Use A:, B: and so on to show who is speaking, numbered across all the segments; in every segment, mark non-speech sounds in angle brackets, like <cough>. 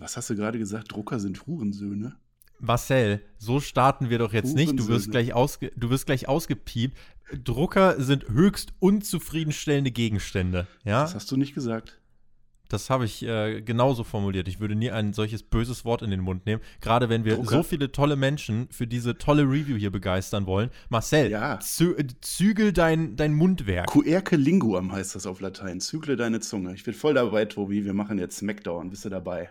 A: Was hast du gerade gesagt? Drucker sind Hurensöhne?
B: Marcel, so starten wir doch jetzt nicht. Du wirst, gleich ausge, du wirst gleich ausgepiept. Drucker sind höchst unzufriedenstellende Gegenstände. Ja?
A: Das hast du nicht gesagt.
B: Das habe ich äh, genauso formuliert. Ich würde nie ein solches böses Wort in den Mund nehmen. Gerade wenn wir Drucker. so viele tolle Menschen für diese tolle Review hier begeistern wollen. Marcel, ja. zü zügel dein, dein Mundwerk.
A: Querque linguam heißt das auf Latein. Zügle deine Zunge. Ich bin voll dabei, Tobi. Wir machen jetzt Smackdown. Bist du dabei?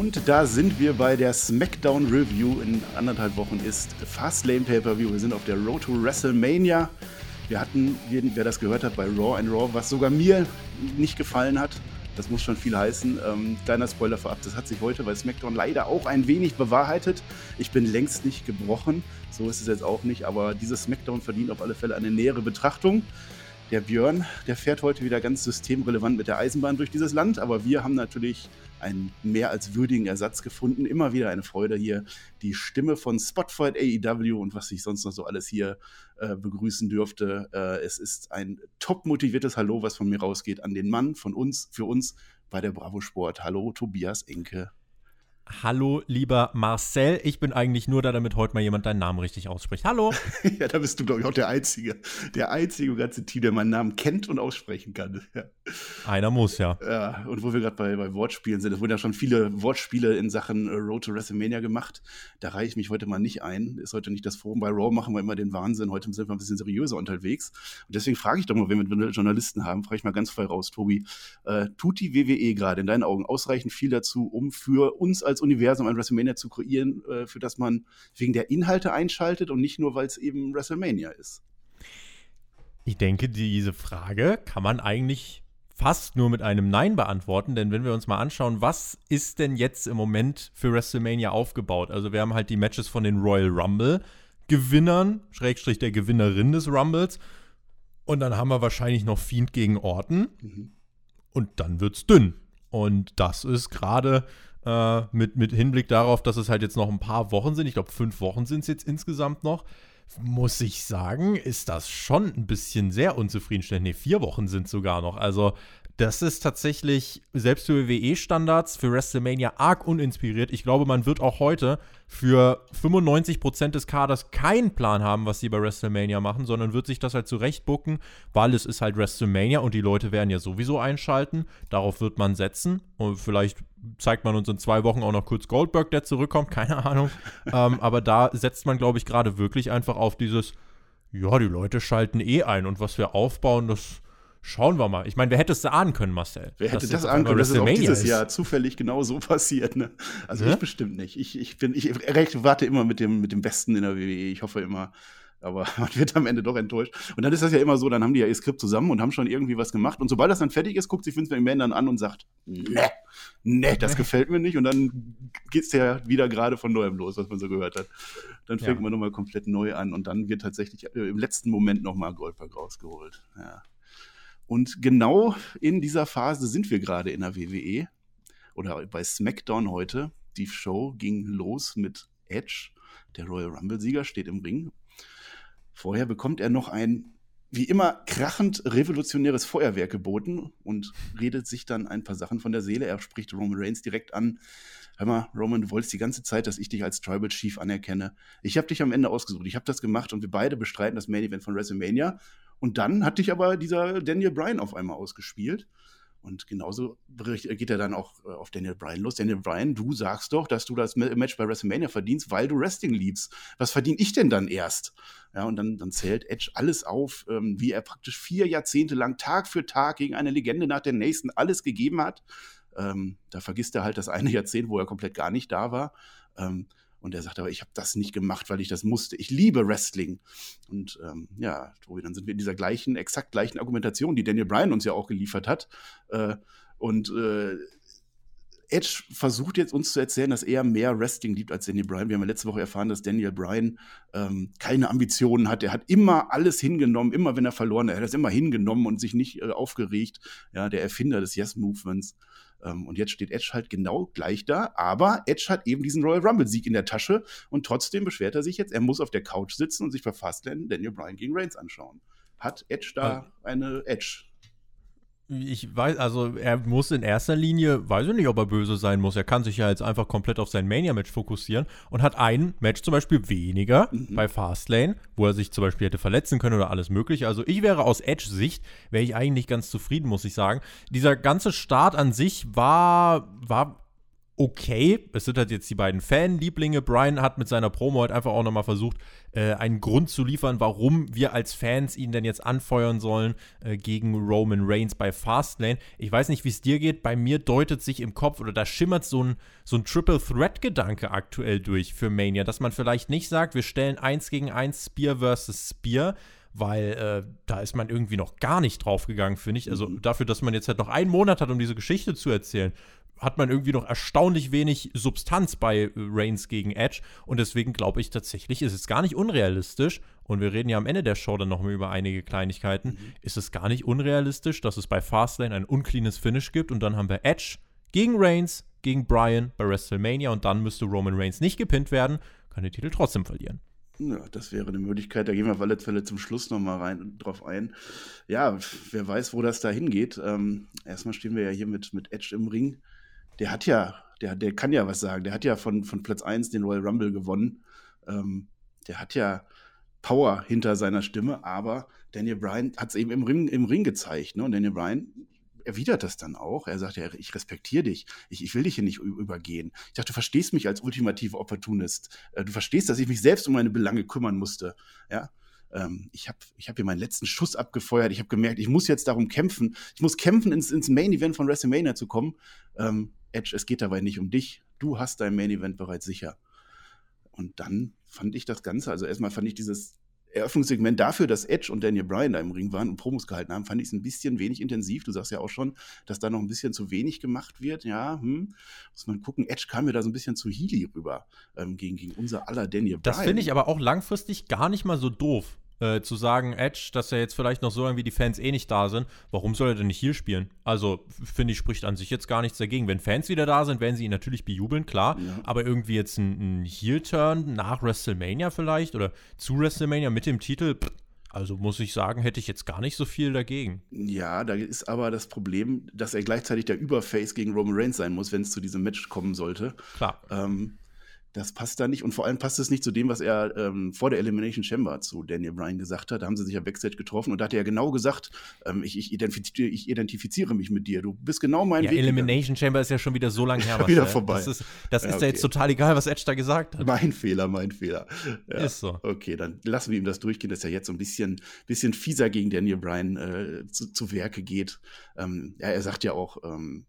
A: Und da sind wir bei der SmackDown Review. In anderthalb Wochen ist Fastlane Pay-Per-View. Wir sind auf der Road to WrestleMania. Wir hatten, wer das gehört hat, bei Raw and Raw, was sogar mir nicht gefallen hat. Das muss schon viel heißen. Ähm, kleiner Spoiler vorab, das hat sich heute bei SmackDown leider auch ein wenig bewahrheitet. Ich bin längst nicht gebrochen, so ist es jetzt auch nicht, aber dieses SmackDown verdient auf alle Fälle eine nähere Betrachtung. Der Björn, der fährt heute wieder ganz systemrelevant mit der Eisenbahn durch dieses Land, aber wir haben natürlich einen mehr als würdigen Ersatz gefunden. Immer wieder eine Freude hier, die Stimme von Spotfight AEW und was ich sonst noch so alles hier äh, begrüßen dürfte. Äh, es ist ein top motiviertes Hallo, was von mir rausgeht an den Mann von uns, für uns bei der Bravo Sport. Hallo, Tobias Enke.
B: Hallo, lieber Marcel. Ich bin eigentlich nur da, damit heute mal jemand deinen Namen richtig ausspricht. Hallo. <laughs>
A: ja, da bist du, glaube ich, auch der Einzige. Der Einzige im ganzen Team, der meinen Namen kennt und aussprechen kann. <laughs> Ja.
B: Einer muss, ja.
A: Ja, und wo wir gerade bei, bei Wortspielen sind, es wurden ja schon viele Wortspiele in Sachen äh, Road to WrestleMania gemacht. Da reiche ich mich heute mal nicht ein. Ist heute nicht das Forum. Bei Raw machen wir immer den Wahnsinn. Heute sind wir ein bisschen seriöser unterwegs. Und deswegen frage ich doch mal, wenn wir Journalisten haben, frage ich mal ganz frei raus, Tobi. Äh, tut die WWE gerade in deinen Augen ausreichend viel dazu, um für uns als Universum ein WrestleMania zu kreieren, äh, für das man wegen der Inhalte einschaltet und nicht nur, weil es eben WrestleMania ist?
B: Ich denke, diese Frage kann man eigentlich fast nur mit einem Nein beantworten, denn wenn wir uns mal anschauen, was ist denn jetzt im Moment für WrestleMania aufgebaut? Also wir haben halt die Matches von den Royal Rumble Gewinnern, Schrägstrich der Gewinnerin des Rumbles und dann haben wir wahrscheinlich noch Fiend gegen Orton mhm. und dann wird's dünn. Und das ist gerade äh, mit, mit Hinblick darauf, dass es halt jetzt noch ein paar Wochen sind, ich glaube fünf Wochen sind es jetzt insgesamt noch, muss ich sagen, ist das schon ein bisschen sehr unzufriedenstellend. Ne, vier Wochen sind sogar noch. Also das ist tatsächlich selbst für WWE-Standards, für WrestleMania arg uninspiriert. Ich glaube, man wird auch heute für 95% des Kaders keinen Plan haben, was sie bei WrestleMania machen, sondern wird sich das halt zurechtbucken, weil es ist halt WrestleMania und die Leute werden ja sowieso einschalten. Darauf wird man setzen. Und vielleicht zeigt man uns in zwei Wochen auch noch kurz Goldberg, der zurückkommt, <laughs> keine Ahnung. ähm, aber da setzt man, glaube ich, gerade wirklich einfach auf dieses, ja, die Leute schalten eh ein und was wir aufbauen, das Schauen wir mal. Ich meine, wer hätte es ahnen können, Marcel?
A: Wer hätte das ahnen können, dass es auch dieses ist. Jahr zufällig genau so <laughs> passiert? Ne? Also ja? ich bestimmt nicht. Ich, ich, bin, ich warte immer mit dem, mit dem Besten in der WWE. Ich hoffe immer, aber <laughs> man wird am Ende doch enttäuscht. Und dann ist das ja immer so, dann haben die ja ihr Skript zusammen und haben schon irgendwie was gemacht. Und sobald das dann fertig ist, guckt sich Vince McMahon dann an und sagt, ne, ne, das gefällt mir nicht. Und dann geht es ja wieder gerade von neuem los, was man so gehört hat. Dann fängt ja. man nochmal komplett neu an und dann wird tatsächlich äh, im letzten Moment nochmal Goldberg rausgeholt. Ja. Und genau in dieser Phase sind wir gerade in der WWE oder bei SmackDown heute. Die Show ging los mit Edge, der Royal Rumble-Sieger, steht im Ring. Vorher bekommt er noch ein, wie immer, krachend revolutionäres Feuerwerk geboten und redet sich dann ein paar Sachen von der Seele. Er spricht Roman Reigns direkt an. Hör mal, Roman, du wolltest die ganze Zeit, dass ich dich als Tribal Chief anerkenne. Ich habe dich amEnde ausgesucht. Ich habe das gemacht und wir beide bestreiten das Main Event von WrestleMania. Und dann hat dich aber dieser Daniel Bryan auf einmal ausgespielt. Und genauso geht er dann auch äh, auf Daniel Bryan los. Daniel Bryan, du sagst doch, dass du das Match bei WrestleMania verdienst, weil du Wrestling liebst. Was verdiene ich denn dann erst? Ja, und dann, dann zählt Edge alles auf, ähm, wie er praktisch vier Jahrzehnte lang Tag für Tag gegen eine Legende nach der nächsten alles gegeben hat. Ähm, da vergisst er halt das eine Jahrzehnt, wo er komplett gar nicht da war. Ähm, und er sagt aber, ich habe das nicht gemacht, weil ich das musste. Ich liebe Wrestling. Und ähm, ja, Tobi, dann sind wir in dieser gleichen, exakt gleichen Argumentation, die Daniel Bryan uns ja auch geliefert hat. Äh, und äh, Edge versucht jetzt uns zu erzählen, dass er mehr Wrestling liebt als Daniel Bryan. Wir haben ja letzte Woche erfahren, dass Daniel Bryan ähm, keine Ambitionen hat. Er hat immer alles hingenommen, immer wenn er verloren hat. Er hat das immer hingenommen und sich nicht äh, aufgeregt. Ja, der Erfinder des Yes-Movements. Ähm, und jetzt steht Edge halt genau gleich da. Aber Edge hat eben diesen Royal Rumble-Sieg in der Tasche. Und trotzdem beschwert er sich jetzt, er muss auf der Couch sitzen und sich bei Fastlane Daniel Bryan gegen Reigns anschauen. Hat Edge da eine Edge?
B: Ich weiß, also er muss in erster Linie, weiß ich nicht, ob er böse sein muss. Er kann sich ja jetzt einfach komplett auf sein Mania-Match fokussieren und hat ein Match zum Beispiel weniger mhm. bei Fastlane, wo er sich zum Beispiel hätte verletzen können oder alles mögliche. Also ich wäre aus Edge-Sicht, wäre ich eigentlich ganz zufrieden, muss ich sagen. Dieser ganze Start an sich war, war okay. Es sind halt jetzt die beiden Fanlieblinge. Brian hat mit seiner Promo halt einfach auch nochmal versucht, äh, einen Grund zu liefern, warum wir als Fans ihn denn jetzt anfeuern sollen äh, gegen Roman Reigns bei Fastlane. Ich weiß nicht, wie es dir geht. Bei mir deutet sich im Kopf oder da schimmert so ein, so ein Triple Threat-Gedanke aktuell durch für Mania, dass man vielleicht nicht sagt, wir stellen eins gegen eins Spear versus Spear, weil äh, da ist man irgendwie noch gar nicht draufgegangen, finde ich. Also mhm. dafür, dass man jetzt halt noch einen Monat hat, um diese Geschichte zu erzählen, hat man irgendwie noch erstaunlich wenig Substanz bei äh, Reigns gegen Edge. Und deswegen glaube ich tatsächlich, ist es gar nicht unrealistisch. Und wir reden ja am Ende der Show dann noch mal über einige Kleinigkeiten. Mhm. Ist es gar nicht unrealistisch, dass es bei Fastlane ein uncleanes Finish gibt und dann haben wir Edge gegen Reigns, gegen Bryan bei WrestleMania und dann müsste Roman Reigns nicht gepinnt werden, kann den Titel trotzdem verlieren.
A: Ja, das wäre eine Möglichkeit. Da gehen wir auf alle Fälle zum Schluss nochmal rein drauf ein. Ja, wer weiß, wo das da hingeht. Ähm, erstmal stehen wir ja hier mit, mit Edge im Ring der hat ja, der, der kann ja was sagen. Der hat ja von, von Platz 1 den Royal Rumble gewonnen. Ähm, der hat ja Power hinter seiner Stimme, aber Daniel Bryan hat es eben im Ring, im Ring gezeigt. Ne? Und Daniel Bryan erwidert das dann auch. Er sagt ja, ich respektiere dich. Ich, ich will dich hier nicht übergehen. Ich dachte, du verstehst mich als ultimativer Opportunist. Äh, du verstehst, dass ich mich selbst um meine Belange kümmern musste. Ja. Ähm, ich habe ich hab hier meinen letzten Schuss abgefeuert. Ich habe gemerkt, ich muss jetzt darum kämpfen. Ich muss kämpfen, ins, ins Main Event von WrestleMania zu kommen. Ähm, Edge, es geht dabei nicht um dich. Du hast dein Main Event bereits sicher. Und dann fand ich das Ganze, also erstmal fand ich dieses Eröffnungssegment dafür, dass Edge und Daniel Bryan da im Ring waren und Promos gehalten haben, fand ich es ein bisschen wenig intensiv. Du sagst ja auch schon, dass da noch ein bisschen zu wenig gemacht wird. Ja, hm. muss man gucken. Edge kam mir da so ein bisschen zu Healy rüber ähm, gegen, gegen unser aller Daniel
B: Bryan. Das finde ich aber auch langfristig gar nicht mal so doof äh, zu sagen, Edge, dass er jetzt vielleicht noch so lange wie die Fans eh nicht da sind, warum soll er denn nicht hier spielen? Also, finde ich, spricht an sich jetzt gar nichts dagegen. Wenn Fans wieder da sind, werden sie ihn natürlich bejubeln, klar. Ja. Aber irgendwie jetzt ein, ein Heel-Turn nach WrestleMania vielleicht oder zu WrestleMania mit dem Titel, pff, also muss ich sagen, hätte ich jetzt gar nicht so viel dagegen.
A: Ja, da ist aber das Problem, dass er gleichzeitig der Überface gegen Roman Reigns sein muss, wenn es zu diesem Match kommen sollte.
B: Klar.
A: Ähm, das passt da nicht. Und vor allem passt es nicht zu dem, was er ähm, vor der Elimination Chamber zu Daniel Bryan gesagt hat. Da haben sie sich ja Backstage getroffen und da hat er ja genau gesagt, ähm, ich, ich, identifiziere, ich, identifiziere, mich mit dir. Du bist genau mein
B: ja, Weg. Elimination Chamber ist ja schon wieder so lange her.
A: wieder vorbei.
B: Das ist, das ja, ist okay. ja jetzt total egal, was Edge da gesagt hat.
A: Mein Fehler, mein Fehler.
B: Ja. Ist so.
A: Okay, dann lassen wir ihm das durchgehen, dass er jetzt so ein bisschen, bisschen fieser gegen Daniel Bryan äh, zu, zu Werke geht. Ähm, ja, er sagt ja auch, ähm,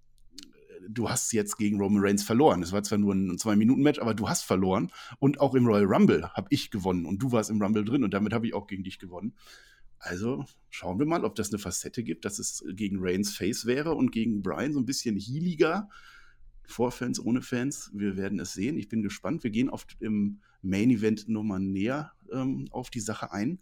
A: du hast jetzt gegen Roman Reigns verloren. Es war zwar nur ein Zwei-Minuten-Match, aber du hast verloren. Und auch im Royal Rumble habe ich gewonnen und du warst im Rumble drin und damit habe ich auch gegen dich gewonnen. Also schauen wir mal, ob das eine Facette gibt, dass es gegen Reigns Face wäre und gegen Brian so ein bisschen healiger. Vor Fans, ohne Fans. Wir werden es sehen. Ich bin gespannt. Wir gehen auf, im Main Event nochmal näher ähm, auf die Sache ein.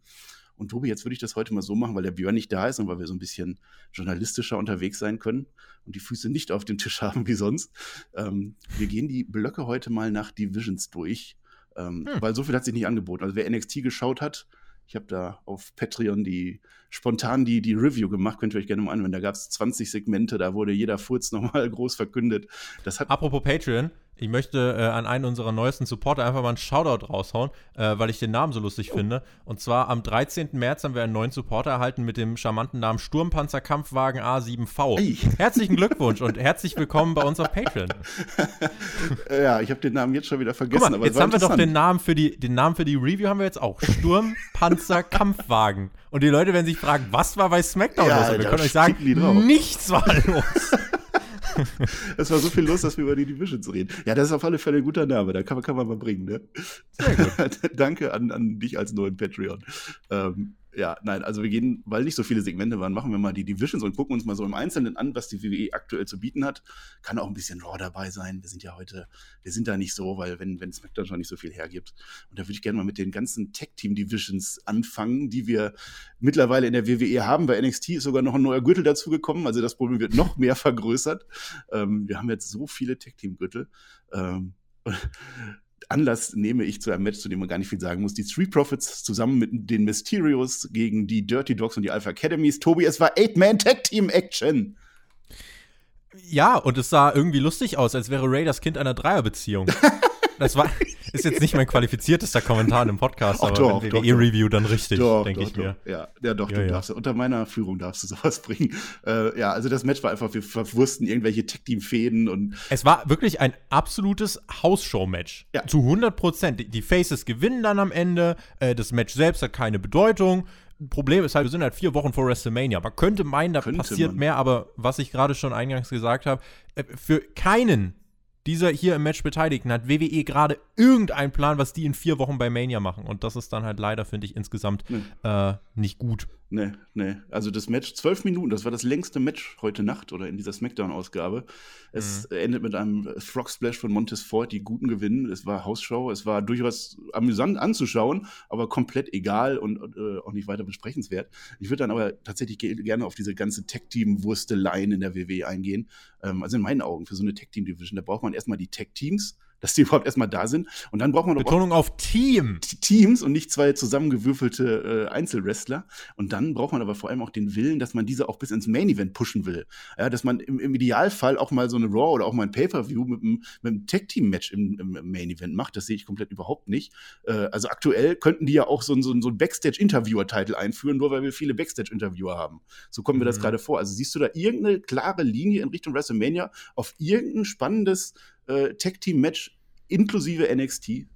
A: Und Tobi, jetzt würde ich das heute mal so machen, weil der Björn nicht da ist und weil wir so ein bisschen journalistischer unterwegs sein können und die Füße nicht auf dem Tisch <laughs> haben wie sonst. Ähm, wir gehen die Blöcke heute mal nach Divisions durch, ähm, hm. weil so viel hat sich nicht angeboten. Also wer NXT geschaut hat, ich habe da auf Patreon die spontan die, die Review gemacht, könnt ihr euch gerne mal anwenden. Da gab es 20 Segmente, da wurde jeder Furz <laughs> nochmal groß verkündet.
B: Das hat Apropos Patreon, ich möchte äh, an einen unserer neuesten Supporter einfach mal einen Shoutout raushauen, äh, weil ich den Namen so lustig oh. finde. Und zwar am 13. März haben wir einen neuen Supporter erhalten mit dem charmanten Namen Sturmpanzer Kampfwagen A7V. Ey. Herzlichen Glückwunsch und <laughs> herzlich willkommen bei uns auf Patreon. <laughs>
A: ja, ich habe den Namen jetzt schon wieder vergessen.
B: Mal, jetzt haben wir doch den Namen, für die, den Namen für die Review haben wir jetzt auch. Sturmpanzer Kampfwagen. Und die Leute werden sich fragen, was war bei SmackDown ja, los? Und wir können euch sagen, nichts war <laughs> los.
A: es war so viel los, dass wir über die Divisions reden. Ja, das ist auf alle Fälle ein guter Name. Da kann man, kann man mal bringen. Ne? Sehr gut. <laughs> Danke an, an dich als neuen Patreon. Ähm, ja, nein, also wir gehen, weil nicht so viele Segmente waren, machen wir mal die Divisions und gucken uns mal so im Einzelnen an, was die WWE aktuell zu bieten hat. Kann auch ein bisschen Raw dabei sein. Wir sind ja heute, wir sind da nicht so, weil wenn, wenn SmackDown schon nicht so viel hergibt. Und da würde ich gerne mal mit den ganzen Tag-Team-Divisions anfangen, die wir mittlerweile in der WWE haben. Bei NXT ist sogar noch ein neuer Gürtel dazugekommen. Also das Problem wird noch mehr <laughs> vergrößert. Ähm, wir haben jetzt so viele Tag-Team-Gürtel. Ähm, Anlass nehme ich zu einem Match, zu dem man gar nicht viel sagen muss. Die Street Profits zusammen mit den Mysterios gegen die Dirty Dogs und die Alpha Academies. Tobi, es war Eight-Man-Tag-Team-Action.
B: Ja, und es sah irgendwie lustig aus, als wäre Ray das Kind einer Dreierbeziehung. <laughs> Das war, ist jetzt nicht mein qualifiziertester Kommentar im Podcast, aber doch, wenn WWE-Review, dann richtig, denke ich mir.
A: Ja, ja doch, ja, du ja. darfst, unter meiner Führung darfst du sowas <laughs> bringen. Äh, ja, also das Match war einfach, wir verwursten irgendwelche Tech-Team-Fäden und.
B: Es war wirklich ein absolutes Hausshow-Match. Ja. Zu 100 Prozent. Die Faces gewinnen dann am Ende, äh, das Match selbst hat keine Bedeutung. Problem ist halt, wir sind halt vier Wochen vor WrestleMania. Man könnte meinen, da könnte passiert man. mehr, aber was ich gerade schon eingangs gesagt habe, äh, für keinen dieser hier im Match Beteiligten hat WWE gerade irgendeinen Plan, was die in vier Wochen bei Mania machen. Und das ist dann halt leider, finde ich, insgesamt nee. äh, nicht gut.
A: Nee, nee. Also das Match, zwölf Minuten, das war das längste Match heute Nacht oder in dieser Smackdown-Ausgabe. Es mhm. endet mit einem Frog Splash von Montez Ford, die guten gewinnen. Es war Hausshow, es war durchaus amüsant anzuschauen, aber komplett egal und, und äh, auch nicht weiter besprechenswert. Ich würde dann aber tatsächlich gerne auf diese ganze Tech-Team-Wursteleien in der WWE eingehen. Ähm, also in meinen Augen, für so eine Tech-Team-Division, da braucht man erstmal die Tech-Teams dass die <laughs> überhaupt erstmal da sind. Und dann braucht man
B: Betonung auf Team.
A: Teams und nicht zwei zusammengewürfelte äh, Einzelwrestler. Und dann braucht man aber vor allem auch den Willen, dass man diese auch bis ins Main Event pushen will. Ja, dass man im, im Idealfall auch mal so eine Raw oder auch mal ein Pay-Per-View mit, mit einem Tag-Team-Match im, im, Main Event macht. Das sehe ich komplett überhaupt nicht. Äh, also aktuell könnten die ja auch so, so, so ein Backstage-Interviewer-Titel einführen, nur weil wir viele Backstage-Interviewer haben. So kommen mhm. mir das mhm. gerade vor. Also siehst du da irgendeine klare Linie in Richtung WrestleMania auf irgendein spannendes äh, Tag-Team-Match inklusive NXT.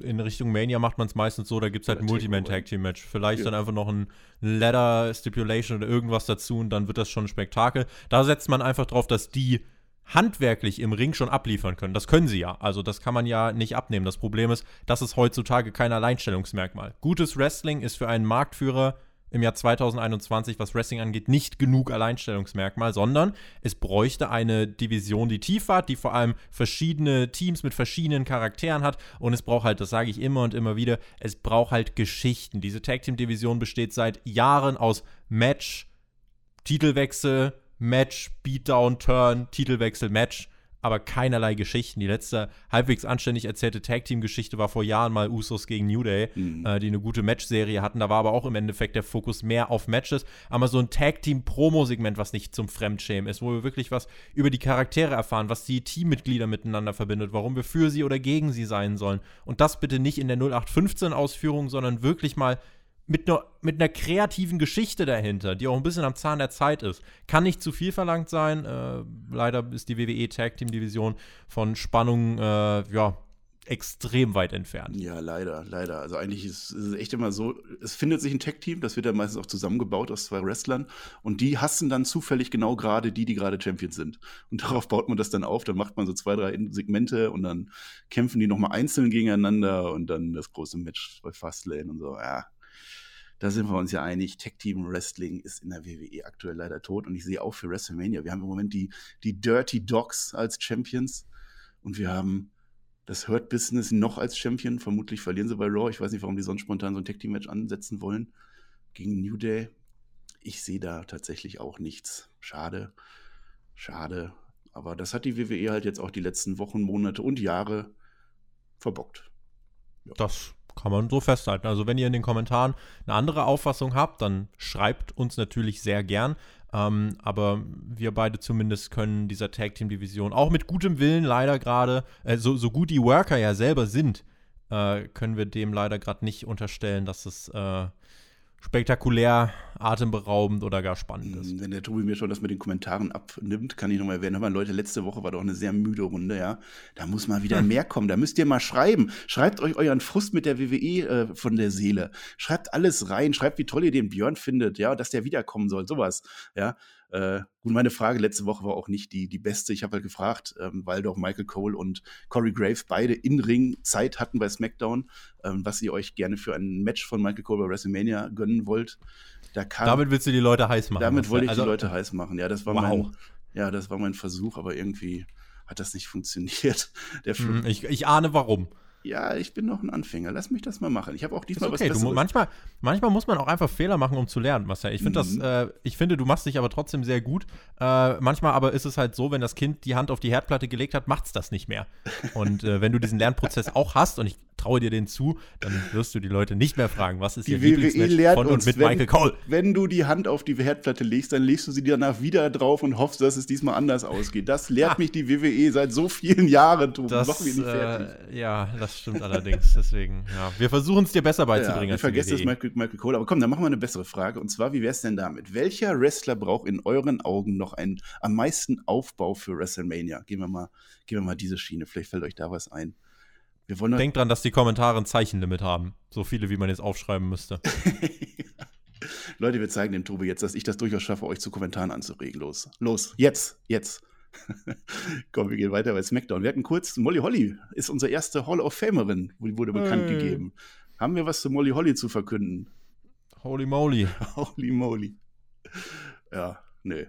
B: In Richtung Mania macht man es meistens so, da gibt es halt ein Multiman-Tag-Team-Match. Vielleicht ja. dann einfach noch ein Ladder-Stipulation oder irgendwas dazu und dann wird das schon ein Spektakel. Da setzt man einfach drauf, dass die handwerklich im Ring schon abliefern können. Das können sie ja. Also das kann man ja nicht abnehmen. Das Problem ist, das ist heutzutage kein Alleinstellungsmerkmal. Gutes Wrestling ist für einen Marktführer im Jahr 2021, was Wrestling angeht, nicht genug Alleinstellungsmerkmal, sondern es bräuchte eine Division, die tief hat, die vor allem verschiedene Teams mit verschiedenen Charakteren hat und es braucht halt, das sage ich immer und immer wieder, es braucht halt Geschichten. Diese Tag Team Division besteht seit Jahren aus Match, Titelwechsel, Match, Beatdown, Turn, Titelwechsel, Match aber keinerlei Geschichten. Die letzte halbwegs anständig erzählte Tag-Team-Geschichte war vor Jahren mal Usos gegen New Day, mhm. äh, die eine gute Match-Serie hatten. Da war aber auch im Endeffekt der Fokus mehr auf Matches. Aber so ein Tag-Team-Promo-Segment, was nicht zum Fremdschämen ist, wo wir wirklich was über die Charaktere erfahren, was die Teammitglieder miteinander verbindet, warum wir für sie oder gegen sie sein sollen. Und das bitte nicht in der 0815-Ausführung, sondern wirklich mal mit einer, mit einer kreativen Geschichte dahinter, die auch ein bisschen am Zahn der Zeit ist. Kann nicht zu viel verlangt sein. Äh, leider ist die WWE Tag Team Division von Spannung, äh, ja, extrem weit entfernt.
A: Ja, leider, leider. Also eigentlich ist, es echt immer so, es findet sich ein Tag-Team, das wird dann meistens auch zusammengebaut aus zwei Wrestlern und die hassen dann zufällig genau gerade die, die gerade Champions sind. Und <laughs> darauf baut man das dann auf, dann macht man so zwei, drei Segmente und dann kämpfen die nochmal einzeln gegeneinander und dann das große Match bei Fastlane und so. Ja, da sind wir uns ja einig, Tech Team Wrestling ist in der WWE aktuell leider tot und ich sehe auch für WrestleMania, wir haben im Moment die, die Dirty Dogs als Champions und wir haben das Hurt Business noch als Champion. Vermutlich verlieren sie bei Raw. Ich weiß nicht, warum die sonst spontan so ein Tech Team Match ansetzen wollen gegen New Day. Ich sehe da tatsächlich auch nichts. Schade, schade. Aber das hat die WWE halt jetzt auch die letzten Wochen, Monate und Jahre verbockt.
B: Ja. Das kann man so festhalten. Also wenn ihr in den Kommentaren eine andere Auffassung habt, dann schreibt uns natürlich sehr gern. Ähm, aber wir beide zumindest können dieser Tag Team Division auch mit gutem Willen leider gerade, äh, so, so gut die Worker ja selber sind, äh, können wir dem leider gerade nicht unterstellen, dass es äh, spektakulär, atemberaubend oder gar spannend ist.
A: Wenn der Tobi mir schon das mit den Kommentaren abnimmt, kann ich nochmal erwähnen. Aber Leute, letzte Woche war doch eine sehr müde Runde, ja. Da muss mal wieder hm. mehr kommen. Da müsst ihr mal schreiben. Schreibt euch euren Frust mit der WWE äh, von der Seele. Schreibt alles rein. Schreibt, wie toll ihr den Björn findet, ja, dass der wiederkommen soll. Sowas, ja. Äh, gut, meine Frage letzte Woche war auch nicht die, die beste. Ich habe halt gefragt, ähm, weil doch Michael Cole und Corey Graves beide in Ring Zeit hatten bei SmackDown, ähm, was ihr euch gerne für ein Match von Michael Cole bei WrestleMania gönnen wollt.
B: Da kam, damit willst du die Leute heiß machen.
A: Damit wollte ich also, die Leute heiß machen. Ja, das war wow. mein, ja, das war mein Versuch, aber irgendwie hat das nicht funktioniert.
B: Mhm, ich, ich ahne warum
A: ja, ich bin noch ein Anfänger, lass mich das mal machen. Ich habe auch diesmal
B: okay. was Besseres. Du, manchmal, manchmal muss man auch einfach Fehler machen, um zu lernen, Marcel. Ich finde mhm. äh, ich finde, du machst dich aber trotzdem sehr gut. Äh, manchmal aber ist es halt so, wenn das Kind die Hand auf die Herdplatte gelegt hat, macht es das nicht mehr. Und äh, wenn du diesen Lernprozess auch hast, und ich traue dir den zu, dann wirst du die Leute nicht mehr fragen, was ist die ihr WWE
A: Lieblingsmatch von und mit wenn, Michael Cole. Wenn du die Hand auf die Herdplatte legst, dann legst du sie danach wieder drauf und hoffst, dass es diesmal anders ausgeht. Das lehrt ah. mich die WWE seit so vielen Jahren,
B: Tobi. Das, Mach mich nicht fertig. Äh, ja, das stimmt allerdings. Deswegen, ja. Wir versuchen es dir besser beizubringen. Ja,
A: ich vergesse das Michael, Michael Cole. Aber komm, dann machen wir eine bessere Frage. Und zwar, wie wäre es denn damit? Welcher Wrestler braucht in euren Augen noch einen, am meisten Aufbau für WrestleMania? Gehen wir mal, gehen wir mal diese Schiene. Vielleicht fällt euch da was ein.
B: Wir wollen Denkt dran, dass die Kommentare ein Zeichenlimit haben. So viele, wie man jetzt aufschreiben müsste. <laughs>
A: Leute, wir zeigen dem Tobi jetzt, dass ich das durchaus schaffe, euch zu Kommentaren anzuregen. Los, los, jetzt, jetzt. <laughs> Komm, wir gehen weiter bei SmackDown. Wir hatten kurz, Molly Holly ist unsere erste Hall of Famerin, wurde bekannt hey. gegeben. Haben wir was zu Molly Holly zu verkünden?
B: Holy moly. <laughs>
A: Holy moly. Ja, nee.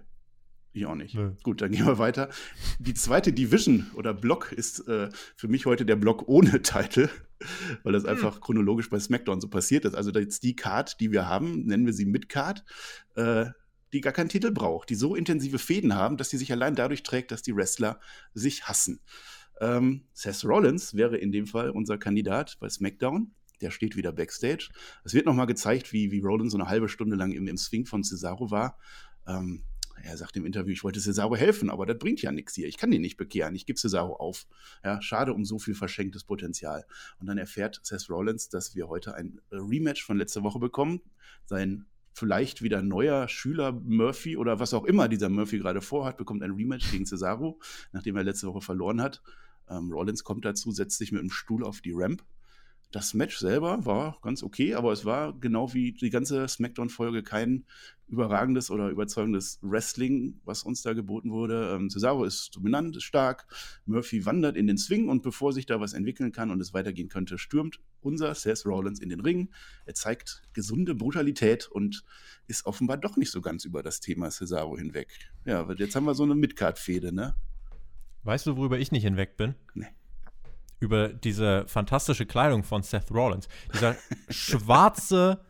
A: Ich auch nicht. Nee. Gut, dann gehen wir weiter. Die zweite Division oder Block ist äh, für mich heute der Block ohne Titel, <laughs> weil das hm. einfach chronologisch bei SmackDown so passiert ist. Also jetzt die Card, die wir haben, nennen wir sie Mid-Card, äh, die gar keinen Titel braucht, die so intensive Fäden haben, dass sie sich allein dadurch trägt, dass die Wrestler sich hassen. Ähm, Seth Rollins wäre in dem Fall unser Kandidat bei SmackDown. Der steht wieder backstage. Es wird nochmal gezeigt, wie, wie Rollins so eine halbe Stunde lang im, im Swing von Cesaro war. Ähm, er sagt im Interview, ich wollte Cesaro helfen, aber das bringt ja nichts hier. Ich kann den nicht bekehren. Ich gebe Cesaro auf. Ja, schade um so viel verschenktes Potenzial. Und dann erfährt Seth Rollins, dass wir heute ein Rematch von letzter Woche bekommen. Sein vielleicht wieder neuer Schüler Murphy oder was auch immer dieser Murphy gerade vorhat, bekommt ein Rematch gegen Cesaro, nachdem er letzte Woche verloren hat. Ähm, Rollins kommt dazu, setzt sich mit dem Stuhl auf die Ramp das Match selber war ganz okay, aber es war genau wie die ganze SmackDown-Folge kein überragendes oder überzeugendes Wrestling, was uns da geboten wurde. Ähm, Cesaro ist dominant, ist stark. Murphy wandert in den Swing und bevor sich da was entwickeln kann und es weitergehen könnte, stürmt unser Seth Rollins in den Ring. Er zeigt gesunde Brutalität und ist offenbar doch nicht so ganz über das Thema Cesaro hinweg. Ja, jetzt haben wir so eine Midcard-Fehde, ne?
B: Weißt du, worüber ich nicht hinweg bin?
A: Nee
B: über diese fantastische Kleidung von Seth Rollins. Dieser schwarze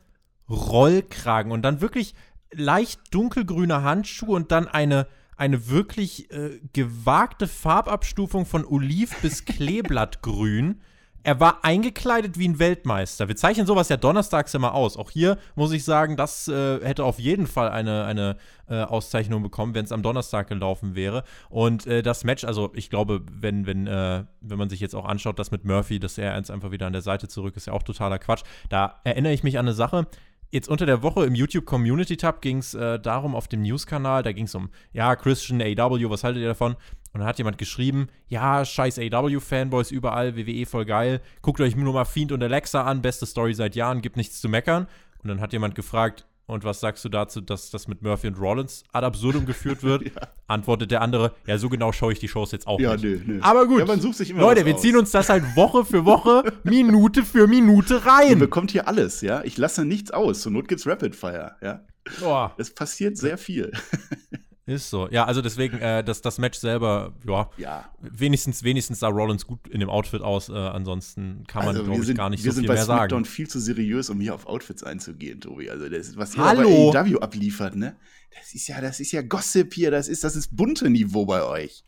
B: Rollkragen und dann wirklich leicht dunkelgrüne Handschuhe und dann eine, eine wirklich äh, gewagte Farbabstufung von Oliv bis Kleeblattgrün. Er war eingekleidet wie ein Weltmeister. Wir zeichnen sowas ja donnerstags immer aus. Auch hier muss ich sagen, das äh, hätte auf jeden Fall eine, eine äh, Auszeichnung bekommen, wenn es am Donnerstag gelaufen wäre. Und äh, das Match, also ich glaube, wenn, wenn, äh, wenn man sich jetzt auch anschaut, das mit Murphy, dass er jetzt einfach wieder an der Seite zurück ist, ja auch totaler Quatsch. Da erinnere ich mich an eine Sache. Jetzt unter der Woche im YouTube Community Tab ging es äh, darum auf dem News-Kanal, da ging es um, ja, Christian AW, was haltet ihr davon? Und dann hat jemand geschrieben, ja, scheiß AW-Fanboys überall, WWE voll geil. Guckt euch nur mal Fiend und Alexa an, beste Story seit Jahren, gibt nichts zu meckern. Und dann hat jemand gefragt, und was sagst du dazu, dass das mit Murphy und Rollins ad absurdum geführt wird? <laughs> ja. Antwortet der andere, ja, so genau schaue ich die Shows jetzt auch ja, nicht. Nö, nö. Aber gut. Ja, man sucht sich immer Leute, wir ziehen uns das halt Woche für Woche, <laughs> Minute für Minute rein. Ihr
A: bekommt hier alles, ja. Ich lasse nichts aus. Zur Not gibt's Rapid Fire, ja. Boah. Es passiert sehr viel. <laughs>
B: Ist so. Ja, also deswegen, äh, das, das Match selber, ja, ja, wenigstens, wenigstens sah Rollins gut in dem Outfit aus. Äh, ansonsten kann man, also glaube ich, gar nicht so viel mehr sagen. Wir sind bei SmackDown
A: viel zu seriös, um hier auf Outfits einzugehen, Tobi. Also das, was hier Hallo. bei AEW abliefert, ne? Das ist ja, das ist ja Gossip hier, das ist, das ist bunte Niveau bei euch.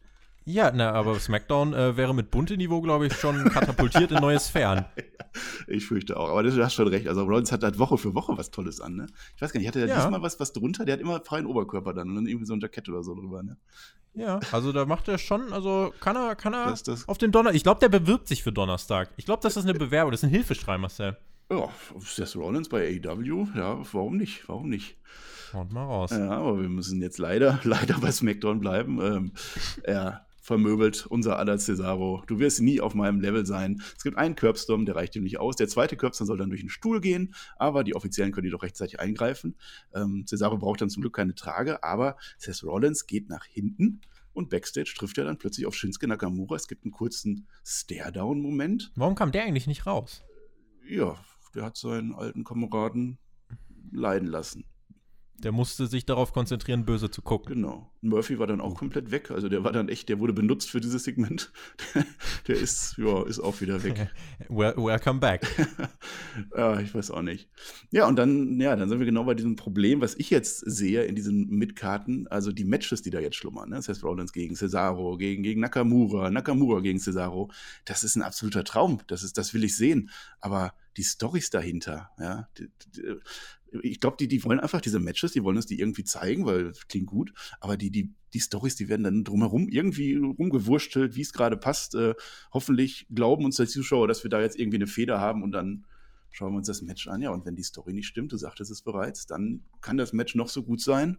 B: Ja, na, aber SmackDown äh, wäre mit bunte Niveau, glaube ich, schon katapultiert in neue Sphären. <laughs>
A: ich fürchte auch. Aber du hast schon recht. Also Rollins hat halt Woche für Woche was Tolles an, ne? Ich weiß gar nicht, hatte der ja. diesmal was, was drunter? Der hat immer freien Oberkörper dann und dann irgendwie so ein Jackett oder so drüber, ne?
B: Ja, also da macht er schon, also kann er, kann er das, das auf den Donnerstag. Ich glaube, der bewirbt sich für Donnerstag. Ich glaube, das ist eine Bewerbung, das ist ein Hilfeschrei, Marcel.
A: Ja, Seth Rollins bei AEW, ja, warum nicht? Warum nicht?
B: Haut mal raus.
A: Ja, aber wir müssen jetzt leider, <laughs> leider bei SmackDown bleiben. Ähm, ja, vermöbelt, unser aller Cesaro. Du wirst nie auf meinem Level sein. Es gibt einen Curbstorm, der reicht ihm nicht aus. Der zweite Curbstorm soll dann durch den Stuhl gehen, aber die Offiziellen können die doch rechtzeitig eingreifen. Ähm, Cesaro braucht dann zum Glück keine Trage, aber Seth Rollins geht nach hinten und Backstage trifft er dann plötzlich auf Shinsuke Nakamura. Es gibt einen kurzen Stare-Down-Moment.
B: Warum kam der eigentlich nicht raus?
A: Ja, der hat seinen alten Kameraden leiden lassen.
B: Der musste sich darauf konzentrieren, böse zu gucken.
A: Genau. Murphy war dann auch komplett weg. Also der war dann echt, der wurde benutzt für dieses Segment. <laughs> der ist, ja, ist auch wieder weg. <laughs>
B: welcome back. <laughs>
A: ja, ich weiß auch nicht. Ja, und dann, ja, dann sind wir genau bei diesem Problem, was ich jetzt sehe in diesen Mitkarten, also die Matches, die da jetzt schlummern. Ne? Seth Rollins gegen Cesaro, gegen, gegen Nakamura, Nakamura gegen Cesaro. Das ist ein absoluter Traum. Das, ist, das will ich sehen. Aber die Stories dahinter, ja, die, die, ich glaube, die, die wollen einfach diese Matches, die wollen uns die irgendwie zeigen, weil klingt gut, aber die, die, die Stories, die werden dann drumherum irgendwie rumgewurstelt, wie es gerade passt. Äh, hoffentlich glauben uns die Zuschauer, dass wir da jetzt irgendwie eine Feder haben und dann schauen wir uns das Match an. Ja, und wenn die Story nicht stimmt, du sagtest es bereits, dann kann das Match noch so gut sein.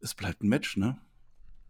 A: Es bleibt ein Match, ne?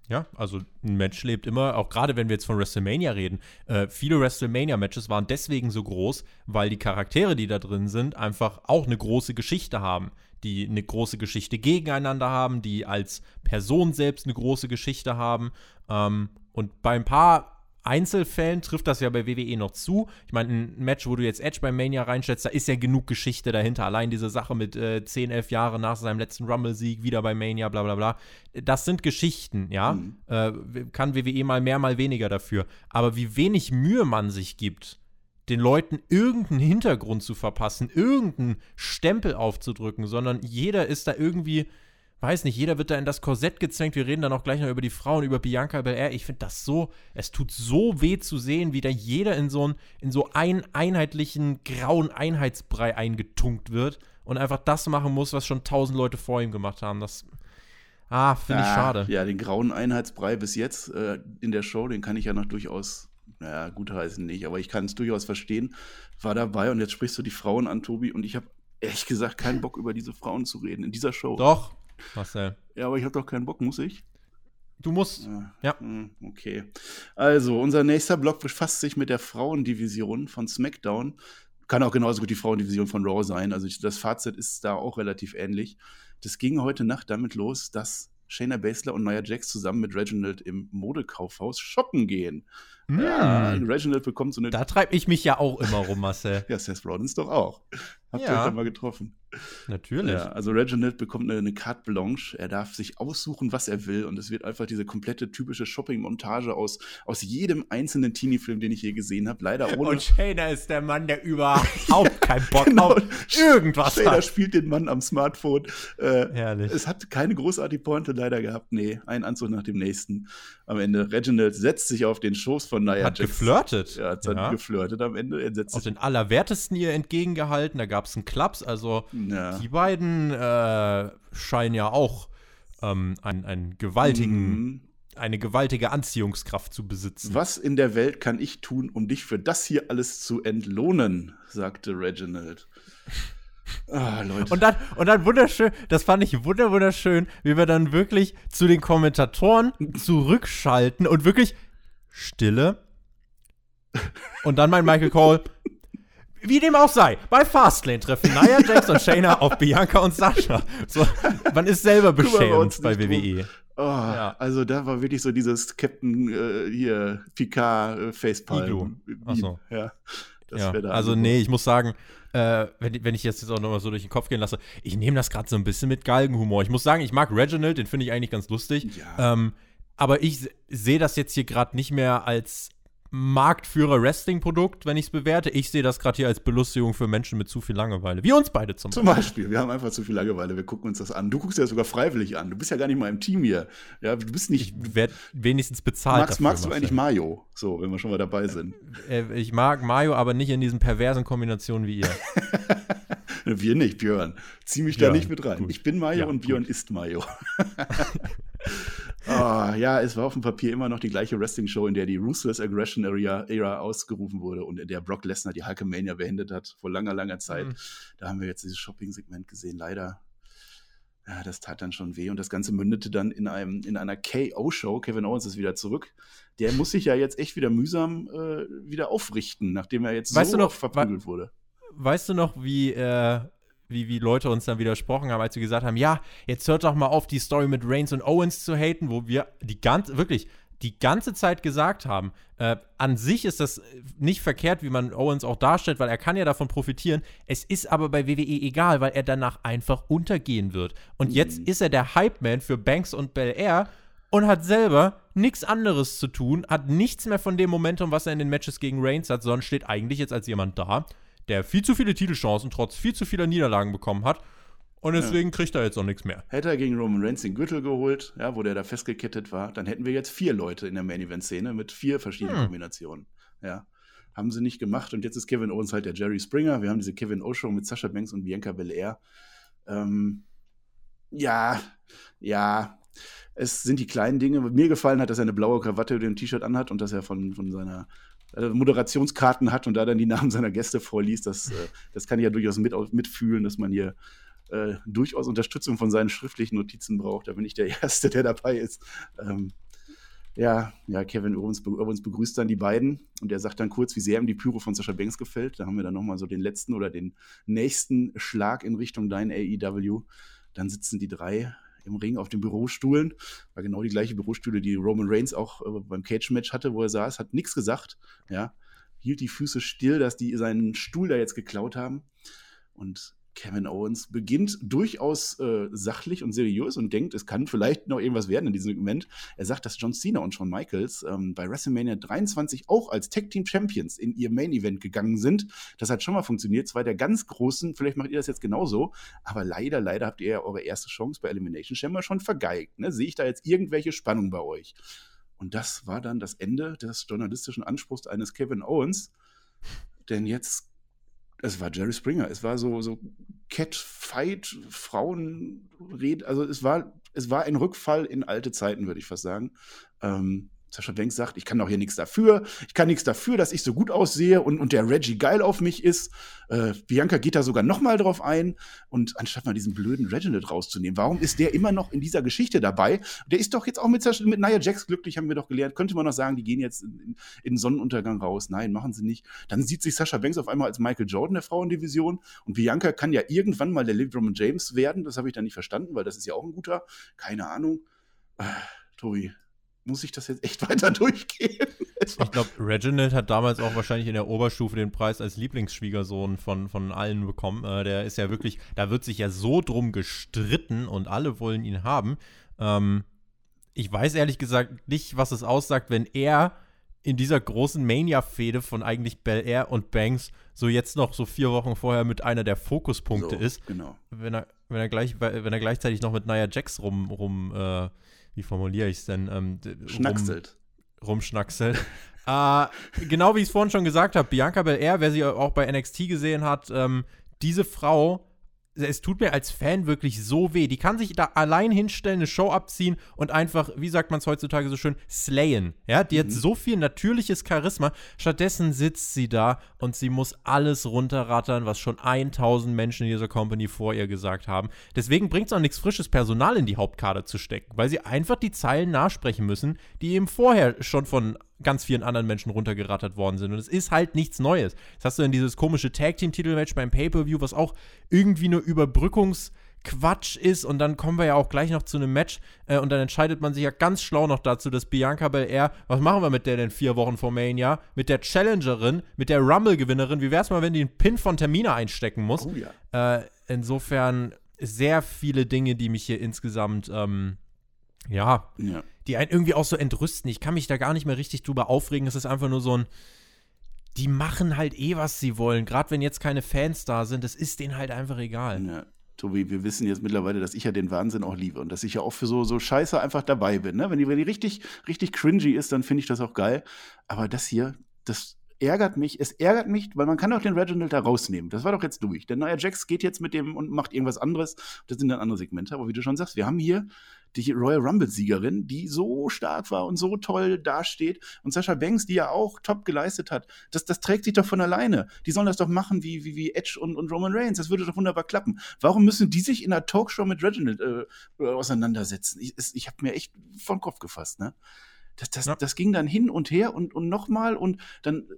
B: Ja, also ein Match lebt immer, auch gerade wenn wir jetzt von WrestleMania reden. Äh, viele WrestleMania-Matches waren deswegen so groß, weil die Charaktere, die da drin sind, einfach auch eine große Geschichte haben. Die eine große Geschichte gegeneinander haben, die als Person selbst eine große Geschichte haben. Ähm, und bei ein paar Einzelfällen trifft das ja bei WWE noch zu. Ich meine, ein Match, wo du jetzt Edge bei Mania reinstellst, da ist ja genug Geschichte dahinter. Allein diese Sache mit äh, 10, 11 Jahre nach seinem letzten Rumble-Sieg wieder bei Mania, bla bla bla. Das sind Geschichten, ja. Mhm. Äh, kann WWE mal mehr, mal weniger dafür. Aber wie wenig Mühe man sich gibt, den Leuten irgendeinen Hintergrund zu verpassen, irgendeinen Stempel aufzudrücken, sondern jeder ist da irgendwie weiß nicht, jeder wird da in das Korsett gezwängt. Wir reden dann auch gleich noch über die Frauen, über Bianca Belair. Ich finde das so, es tut so weh zu sehen, wie da jeder in so, ein, in so einen einheitlichen grauen Einheitsbrei eingetunkt wird und einfach das machen muss, was schon tausend Leute vor ihm gemacht haben. Das, ah, finde ich schade.
A: Ja, den grauen Einheitsbrei bis jetzt äh, in der Show, den kann ich ja noch durchaus naja, gutheißen nicht, aber ich kann es durchaus verstehen, war dabei und jetzt sprichst du die Frauen an, Tobi, und ich habe ehrlich gesagt keinen Bock über diese Frauen zu reden in dieser Show.
B: Doch, Marcel.
A: Ja, aber ich habe doch keinen Bock, muss ich?
B: Du musst. Ja.
A: Hm, okay. Also, unser nächster Block befasst sich mit der Frauendivision von SmackDown. Kann auch genauso gut die Frauendivision von Raw sein. Also, das Fazit ist da auch relativ ähnlich. Das ging heute Nacht damit los, dass Shayna Baszler und Nia Jax zusammen mit Reginald im Modekaufhaus shoppen gehen.
B: Mm. Ja, Reginald bekommt so eine. Da treibe ich mich ja auch immer rum, Marcel. <laughs>
A: ja, Seth Rollins doch auch. Habt ihr euch da mal getroffen?
B: Natürlich. Ja,
A: also Reginald bekommt eine, eine Carte Blanche. Er darf sich aussuchen, was er will. Und es wird einfach diese komplette typische Shopping-Montage aus, aus jedem einzelnen Teenie-Film, den ich je gesehen habe. Leider ohne.
B: Und Shayna ist der Mann, der überhaupt <laughs> keinen Bock genau. auf irgendwas
A: Shayna hat. spielt den Mann am Smartphone. Äh, Herrlich. Es hat keine großartige Pointe leider gehabt. Nee, ein Anzug nach dem nächsten. Am Ende, Reginald setzt sich auf den Schoß von Nia
B: Hat Jackson. geflirtet.
A: Ja, hat ja. geflirtet am Ende.
B: Er setzt auf den Allerwertesten ihr entgegengehalten. Da gab es einen Klaps. Also ja. Die beiden äh, scheinen ja auch ähm, einen, einen gewaltigen, mhm. eine gewaltige Anziehungskraft zu besitzen.
A: Was in der Welt kann ich tun, um dich für das hier alles zu entlohnen? sagte Reginald.
B: Ah, Leute. Und dann, und dann wunderschön, das fand ich wunderschön, wie wir dann wirklich zu den Kommentatoren zurückschalten und wirklich Stille. Und dann mein Michael Cole, wie dem auch sei, bei Fastlane treffen Nia Jax und Shayna auf Bianca und Sascha. So, man ist selber beschämt bei WWE.
A: Oh, ja. Also da war wirklich so dieses Captain äh, hier Picard äh, Facepalm.
B: Achso. Ja. ja. also nee, ich muss sagen, äh, wenn, wenn ich jetzt, jetzt auch nochmal so durch den Kopf gehen lasse, ich nehme das gerade so ein bisschen mit Galgenhumor. Ich muss sagen, ich mag Reginald, den finde ich eigentlich ganz lustig. Ja. Ähm, aber ich sehe das jetzt hier gerade nicht mehr als Marktführer Wrestling-Produkt, wenn ich es bewerte. Ich sehe das gerade hier als Belustigung für Menschen mit zu viel Langeweile. Wie uns beide zum
A: Beispiel. Zum Beispiel. Wir haben einfach zu viel Langeweile. Wir gucken uns das an. Du guckst ja sogar freiwillig an. Du bist ja gar nicht mal im Team hier. Ja, du bist nicht.
B: Ich werde wenigstens bezahlt.
A: Magst, dafür, magst du eigentlich Mayo? So, wenn wir schon mal dabei sind.
B: Äh, ich mag Mayo, aber nicht in diesen perversen Kombinationen wie ihr. <laughs>
A: wir nicht, Björn. Zieh mich Björn, da nicht mit rein. Gut. Ich bin Mayo ja, und Björn gut. ist Mayo. Oh, <laughs> <laughs> ja, es war auf dem Papier immer noch die gleiche Wrestling-Show, in der die Ruthless Aggression Era, ausgerufen wurde und in der Brock Lesnar die Hulkamania beendet hat, vor langer, langer Zeit. Mhm. Da haben wir jetzt dieses Shopping-Segment gesehen, leider. ja, das tat dann schon weh und das Ganze mündete dann in, einem, in einer KO-Show. Kevin Owens ist wieder zurück. Der muss sich ja jetzt echt wieder mühsam äh, wieder aufrichten, nachdem er jetzt
B: weißt
A: so
B: noch,
A: verprügelt wurde.
B: Weißt du noch, wie, äh, wie, wie Leute uns dann widersprochen haben, als wir gesagt haben, ja, jetzt hört doch mal auf, die Story mit Reigns und Owens zu haten, wo wir die ganze, wirklich, die ganze Zeit gesagt haben, äh, an sich ist das nicht verkehrt, wie man Owens auch darstellt, weil er kann ja davon profitieren. Es ist aber bei WWE egal, weil er danach einfach untergehen wird. Und mhm. jetzt ist er der Hype-Man für Banks und Bel Air und hat selber nichts anderes zu tun, hat nichts mehr von dem Momentum, was er in den Matches gegen Reigns hat, sondern steht eigentlich jetzt als jemand da, der viel zu viele Titelchancen trotz viel zu vieler Niederlagen bekommen hat und deswegen ja. kriegt er jetzt auch nichts mehr.
A: Hätte er gegen Roman Reigns den Gürtel geholt, ja, wo der da festgekettet war, dann hätten wir jetzt vier Leute in der Main-Event-Szene mit vier verschiedenen hm. Kombinationen. Ja. Haben sie nicht gemacht und jetzt ist Kevin Owens halt der Jerry Springer. Wir haben diese Kevin O-Show mit Sasha Banks und Bianca Belair. Ähm, ja, ja, es sind die kleinen Dinge. Mir gefallen hat, dass er eine blaue Krawatte über dem T-Shirt anhat und dass er von, von seiner äh, Moderationskarten hat und da dann die Namen seiner Gäste vorliest. Das, äh, das kann ich ja durchaus mit, mitfühlen, dass man hier äh, durchaus Unterstützung von seinen schriftlichen Notizen braucht. Da bin ich der <laughs> Erste, der dabei ist. Ähm, ja, ja, Kevin Owens, Owens, begrüßt dann die beiden und er sagt dann kurz, wie sehr ihm die Pyro von Sascha Banks gefällt. Da haben wir dann nochmal so den letzten oder den nächsten Schlag in Richtung dein AEW. Dann sitzen die drei im Ring auf den Bürostuhlen. War genau die gleiche Bürostühle, die Roman Reigns auch äh, beim Cage-Match hatte, wo er saß, hat nichts gesagt. Ja, hielt die Füße still, dass die seinen Stuhl da jetzt geklaut haben. Und Kevin Owens beginnt durchaus äh, sachlich und seriös und denkt, es kann vielleicht noch irgendwas werden in diesem Segment. Er sagt, dass John Cena und Shawn Michaels ähm, bei WrestleMania 23 auch als Tag Team Champions in ihr Main Event gegangen sind. Das hat schon mal funktioniert. Zwei der ganz großen, vielleicht macht ihr das jetzt genauso, aber leider, leider habt ihr ja eure erste Chance bei Elimination Chamber schon vergeigt. Ne? Sehe ich da jetzt irgendwelche Spannung bei euch? Und das war dann das Ende des journalistischen Anspruchs eines Kevin Owens. Denn jetzt es war Jerry Springer. Es war so, so Catfight, Frauenred, also es war, es war ein Rückfall in alte Zeiten, würde ich fast sagen. Ähm, Sascha Banks sagt, ich kann doch hier nichts dafür. Ich kann nichts dafür, dass ich so gut aussehe und, und der Reggie geil auf mich ist. Äh, Bianca geht da sogar noch mal drauf ein. Und anstatt mal diesen blöden Reginald rauszunehmen, warum ist der immer noch in dieser Geschichte dabei? Der ist doch jetzt auch mit, mit Nia Jax glücklich, haben wir doch gelernt. Könnte man noch sagen, die gehen jetzt in, in, Sonnenuntergang raus. Nein, machen sie nicht. Dann sieht sich Sascha Banks auf einmal als Michael Jordan der Frauendivision. Und Bianca kann ja irgendwann mal der LeBron James werden. Das habe ich dann nicht verstanden, weil das ist ja auch ein guter. Keine Ahnung. Äh, Tobi, muss ich das jetzt echt <laughs> weiter durchgehen?
B: ich glaube, Reginald hat damals auch wahrscheinlich in der Oberstufe den Preis als Lieblingsschwiegersohn von, von allen bekommen. Äh, der ist ja wirklich, da wird sich ja so drum gestritten und alle wollen ihn haben. Ähm, ich weiß ehrlich gesagt nicht, was es aussagt, wenn er in dieser großen Mania-Fehde von eigentlich Bel Air und Banks so jetzt noch so vier Wochen vorher mit einer der Fokuspunkte so, ist.
A: Genau.
B: Wenn er, wenn er gleich, wenn er gleichzeitig noch mit Nia Jax rum, rum äh, wie formuliere ich es denn? Ähm,
A: Schnackselt.
B: Rum, rumschnackselt. <laughs> äh, genau wie ich es vorhin schon gesagt habe, Bianca Belair, wer sie auch bei NXT gesehen hat, ähm, diese Frau es tut mir als Fan wirklich so weh. Die kann sich da allein hinstellen, eine Show abziehen und einfach, wie sagt man es heutzutage so schön, slayen. Ja, die mhm. hat so viel natürliches Charisma. Stattdessen sitzt sie da und sie muss alles runterrattern, was schon 1000 Menschen in dieser Company vor ihr gesagt haben. Deswegen bringt es auch nichts frisches Personal in die Hauptkader zu stecken, weil sie einfach die Zeilen nachsprechen müssen, die eben vorher schon von ganz vielen anderen Menschen runtergerattert worden sind. Und es ist halt nichts Neues. Jetzt hast du dann dieses komische Tag-Team-Titelmatch beim Pay-Per-View, was auch irgendwie nur Überbrückungsquatsch ist. Und dann kommen wir ja auch gleich noch zu einem Match. Äh, und dann entscheidet man sich ja ganz schlau noch dazu, dass Bianca Belair, was machen wir mit der denn vier Wochen vor Mania? Mit der Challengerin, mit der Rumble-Gewinnerin. Wie wäre es mal, wenn die einen Pin von Termina einstecken muss? Oh ja. Äh, insofern sehr viele Dinge, die mich hier insgesamt ähm, ja, ja, die einen irgendwie auch so entrüsten. Ich kann mich da gar nicht mehr richtig drüber aufregen. Es ist einfach nur so ein, die machen halt eh, was sie wollen. Gerade wenn jetzt keine Fans da sind, das ist denen halt einfach egal.
A: Ja. Tobi, wir wissen jetzt mittlerweile, dass ich ja den Wahnsinn auch liebe und dass ich ja auch für so, so Scheiße einfach dabei bin. Ne? Wenn, die, wenn die richtig, richtig cringy ist, dann finde ich das auch geil. Aber das hier, das ärgert mich, es ärgert mich, weil man kann auch den Reginald da rausnehmen. Das war doch jetzt durch. Der neue Jax geht jetzt mit dem und macht irgendwas anderes. Das sind dann andere Segmente. Aber wie du schon sagst, wir haben hier die Royal Rumble-Siegerin, die so stark war und so toll dasteht. Und Sascha Banks, die ja auch top geleistet hat. Das, das trägt sich doch von alleine. Die sollen das doch machen wie, wie, wie Edge und, und Roman Reigns. Das würde doch wunderbar klappen. Warum müssen die sich in einer Talkshow mit Reginald äh, auseinandersetzen? Ich, ich habe mir echt von Kopf gefasst, ne? Das, das, ja. das ging dann hin und her und, und nochmal und dann äh,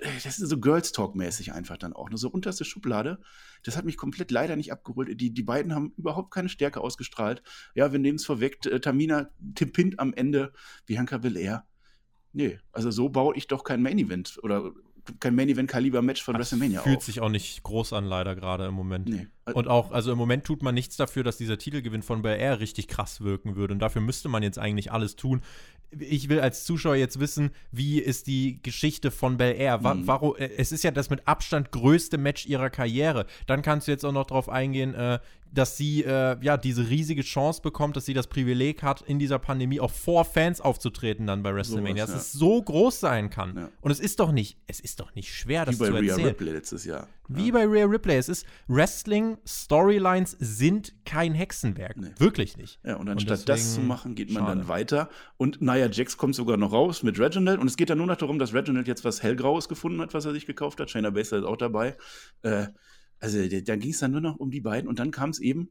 A: das ist so Girls Talk-mäßig einfach dann auch. Nur so unterste Schublade. Das hat mich komplett leider nicht abgeholt. Die, die beiden haben überhaupt keine Stärke ausgestrahlt. Ja, wir nehmen es vorweg. Äh, Tamina Tim Pint am Ende, Bianca Belair. Nee, also so baue ich doch kein Main Event oder kein Main Event Kaliber Match von das WrestleMania
B: fühlt auf. sich auch nicht groß an leider gerade im Moment. Nee. Und auch also im Moment tut man nichts dafür, dass dieser Titelgewinn von Belair richtig krass wirken würde und dafür müsste man jetzt eigentlich alles tun ich will als Zuschauer jetzt wissen, wie ist die Geschichte von Bel Air? Wa mhm. warum, äh, es ist ja das mit Abstand größte Match ihrer Karriere. Dann kannst du jetzt auch noch darauf eingehen, äh, dass sie äh, ja diese riesige Chance bekommt, dass sie das Privileg hat, in dieser Pandemie auch vor Fans aufzutreten dann bei WrestleMania. So dass ja. es so groß sein kann. Ja. Und es ist doch nicht, es ist doch nicht schwer, das zu erzählen. Wie bei Rhea Ripley letztes Jahr. Wie ja. bei Rhea Ripley. Es ist Wrestling, Storylines sind kein Hexenwerk. Nee. Wirklich nicht.
A: Ja, und anstatt und das zu machen, geht man schade. dann weiter. Und Nia Jax kommt sogar noch raus mit Reginald. Und es geht dann nur noch darum, dass Reginald jetzt was Hellgraues gefunden hat, was er sich gekauft hat. Shayna Baszler ist auch dabei. Äh, also dann ging es dann nur noch um die beiden und dann kam es eben.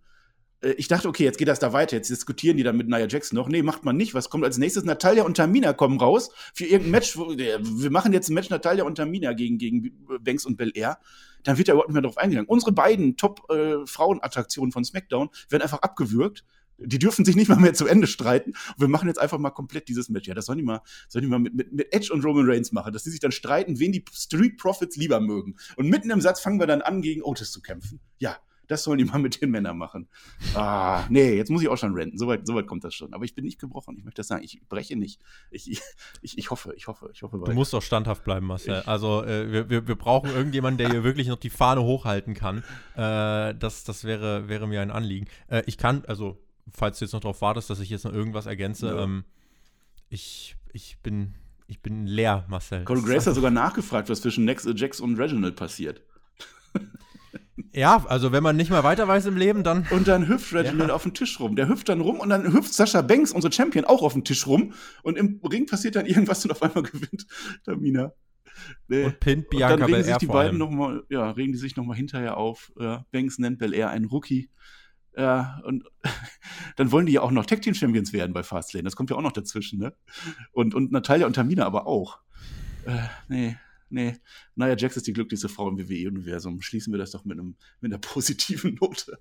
A: Äh, ich dachte, okay, jetzt geht das da weiter, jetzt diskutieren die dann mit Nia Jackson noch. Nee, macht man nicht. Was kommt als nächstes? Natalia und Tamina kommen raus für irgendein Match. Wir machen jetzt ein Match Natalia und Tamina gegen, gegen Banks und Bel Air. Dann wird da überhaupt nicht mehr drauf eingegangen. Unsere beiden Top-Frauenattraktionen äh, von SmackDown werden einfach abgewürgt die dürfen sich nicht mal mehr zu Ende streiten. wir machen jetzt einfach mal komplett dieses Match. Ja, das sollen die mal, sollen die mal mit, mit, mit Edge und Roman Reigns machen, dass die sich dann streiten, wen die Street Profits lieber mögen. Und mitten im Satz fangen wir dann an, gegen Otis zu kämpfen. Ja, das sollen die mal mit den Männern machen. Ah, nee, jetzt muss ich auch schon renten. Soweit so weit kommt das schon. Aber ich bin nicht gebrochen. Ich möchte das sagen. Ich breche nicht. Ich, ich, ich hoffe, ich hoffe, ich hoffe.
B: Du musst doch standhaft bleiben, Marcel. Also, äh, wir, wir, wir brauchen irgendjemanden, der <laughs> hier wirklich noch die Fahne hochhalten kann. Äh, das das wäre, wäre mir ein Anliegen. Äh, ich kann, also falls du jetzt noch darauf wartest, dass ich jetzt noch irgendwas ergänze, ja. ähm, ich, ich bin ich bin leer, Marcel.
A: Corey Grace hat sogar nachgefragt, was zwischen Nex, Jax und Reginald passiert. <laughs>
B: Ja, also wenn man nicht mal weiter weiß im Leben, dann.
A: Und dann hüpft Reginald ja. auf den Tisch rum. Der hüpft dann rum und dann hüpft Sascha Banks, unsere Champion, auch auf den Tisch rum. Und im Ring passiert dann irgendwas und auf einmal <laughs> gewinnt Tamina.
B: Nee. Und pinnt Bianca und
A: dann regen sich die beiden noch mal, ja, regen die sich nochmal hinterher auf. Banks nennt Bel Air einen Rookie. Ja, und <laughs> dann wollen die ja auch noch Tag Team Champions werden bei Fastlane. Das kommt ja auch noch dazwischen, ne? Und, und Natalia und Tamina aber auch. Äh, nee, nee. Naja, Jax ist die glücklichste Frau im WWE-Universum. Schließen wir das doch mit, einem, mit einer <laughs> positiven Note.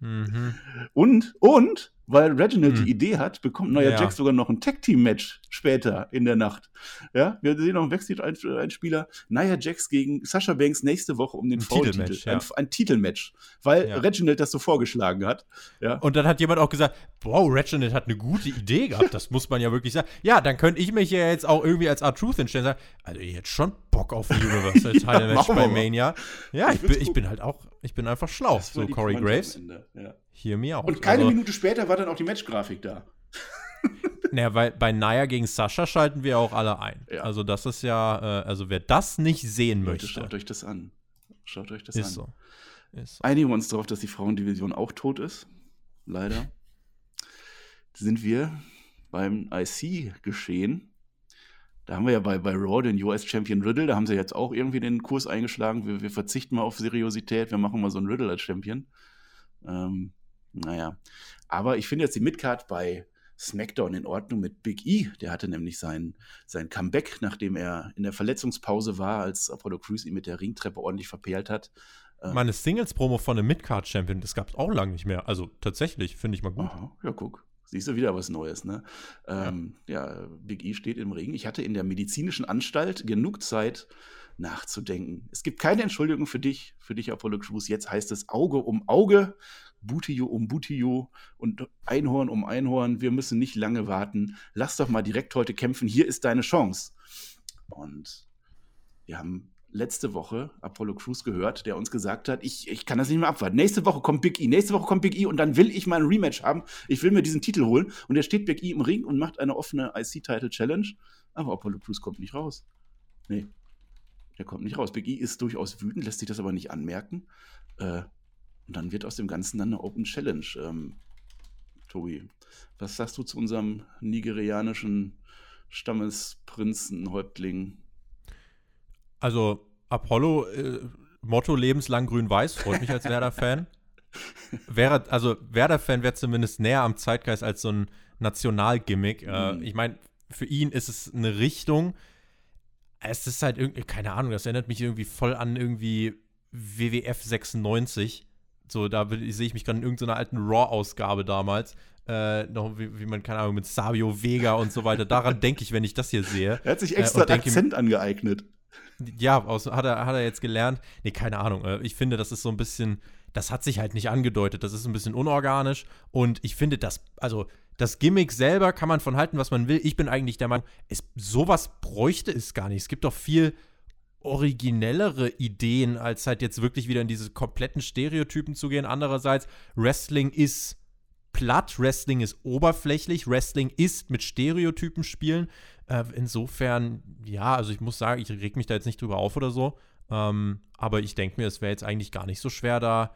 A: Mhm. Und, und, weil Reginald hm. die Idee hat, bekommt Neuer ja. Jax sogar noch ein Tag-Team-Match später in der Nacht. Ja, wir sehen noch einen Backstage-Einspieler. Nia Jax gegen Sasha Banks nächste Woche um den Frauentitel. Ja. Ein, ein, Titelmatch, weil ja. Reginald das so vorgeschlagen hat. Ja.
B: Und dann hat jemand auch gesagt, wow, Reginald hat eine gute Idee gehabt, das muss man ja wirklich sagen. Ja, dann könnte ich mich ja jetzt auch irgendwie als R-Truth hinstellen und sagen, also jetzt schon Bock auf ein Universal Title Match bei Mania. Ja, ich, bin, ich bin halt auch, ich bin einfach schlau, so Corey Graves. Ja. Hier mir auch.
A: Und keine also, Minute später war dann auch die Matchgrafik da. <laughs>
B: naja, weil bei Naya gegen Sascha schalten wir auch alle ein. Ja. Also das ist ja, äh, also wer das nicht sehen Leute, möchte.
A: Schaut euch das an. Schaut euch das
B: ist
A: an.
B: So. Ist so.
A: Einigen wir uns darauf, dass die Frauendivision auch tot ist. Leider. <laughs> Sind wir beim IC-Geschehen. Da haben wir ja bei, bei Raw den US-Champion Riddle, da haben sie jetzt auch irgendwie den Kurs eingeschlagen. Wir, wir verzichten mal auf Seriosität, wir machen mal so einen Riddle als Champion. Ähm, naja. Aber ich finde jetzt die Midcard bei SmackDown in Ordnung mit Big E. Der hatte nämlich sein, sein Comeback, nachdem er in der Verletzungspause war, als Apollo Crews ihn mit der Ringtreppe ordentlich verpeilt hat.
B: Ähm, Meine Singles-Promo von einem Midcard-Champion, das gab es auch lange nicht mehr. Also tatsächlich, finde ich mal gut.
A: Aha, ja, guck. Siehst du wieder was Neues, ne? Ähm, ja. ja, Big E steht im Ring. Ich hatte in der medizinischen Anstalt genug Zeit, nachzudenken. Es gibt keine Entschuldigung für dich, für dich, Apollo Crews. Jetzt heißt es Auge um Auge, Butio um Butio und Einhorn um Einhorn. Wir müssen nicht lange warten. Lass doch mal direkt heute kämpfen. Hier ist deine Chance. Und wir haben letzte Woche Apollo Crews gehört, der uns gesagt hat, ich, ich kann das nicht mehr abwarten. Nächste Woche kommt Big E, nächste Woche kommt Big E und dann will ich mal ein Rematch haben. Ich will mir diesen Titel holen. Und er steht Big E im Ring und macht eine offene IC-Title-Challenge. Aber Apollo Crews kommt nicht raus. Nee, der kommt nicht raus. Big E ist durchaus wütend, lässt sich das aber nicht anmerken. Äh, und dann wird aus dem Ganzen dann eine Open Challenge. Ähm, Tobi, was sagst du zu unserem nigerianischen Stammesprinzenhäuptling?
B: Also, Apollo, äh, Motto lebenslang grün-weiß, freut mich als Werder-Fan. wäre, also Werder-Fan wäre zumindest näher am Zeitgeist als so ein Nationalgimmick. Äh, mhm. ich meine, für ihn ist es eine Richtung. Es ist halt irgendwie, keine Ahnung, das erinnert mich irgendwie voll an irgendwie WWF 96. So, da sehe ich mich gerade in irgendeiner alten Raw-Ausgabe damals. Äh, noch wie, wie, man, keine Ahnung, mit Savio Vega und so weiter. Daran <laughs> denke ich, wenn ich das hier sehe.
A: Er hat sich extra äh, Akzent angeeignet.
B: Ja, aus, hat, er, hat er jetzt gelernt. Nee, keine Ahnung. Äh, ich finde, das ist so ein bisschen, das hat sich halt nicht angedeutet. Das ist ein bisschen unorganisch. Und ich finde, das, also das Gimmick selber kann man von halten, was man will. Ich bin eigentlich der Meinung, es, sowas bräuchte es gar nicht. Es gibt doch viel originellere Ideen, als halt jetzt wirklich wieder in diese kompletten Stereotypen zu gehen. Andererseits, Wrestling ist platt, Wrestling ist oberflächlich, Wrestling ist mit Stereotypen spielen. Äh, insofern, ja, also ich muss sagen, ich reg mich da jetzt nicht drüber auf oder so. Ähm, aber ich denke mir, es wäre jetzt eigentlich gar nicht so schwer, da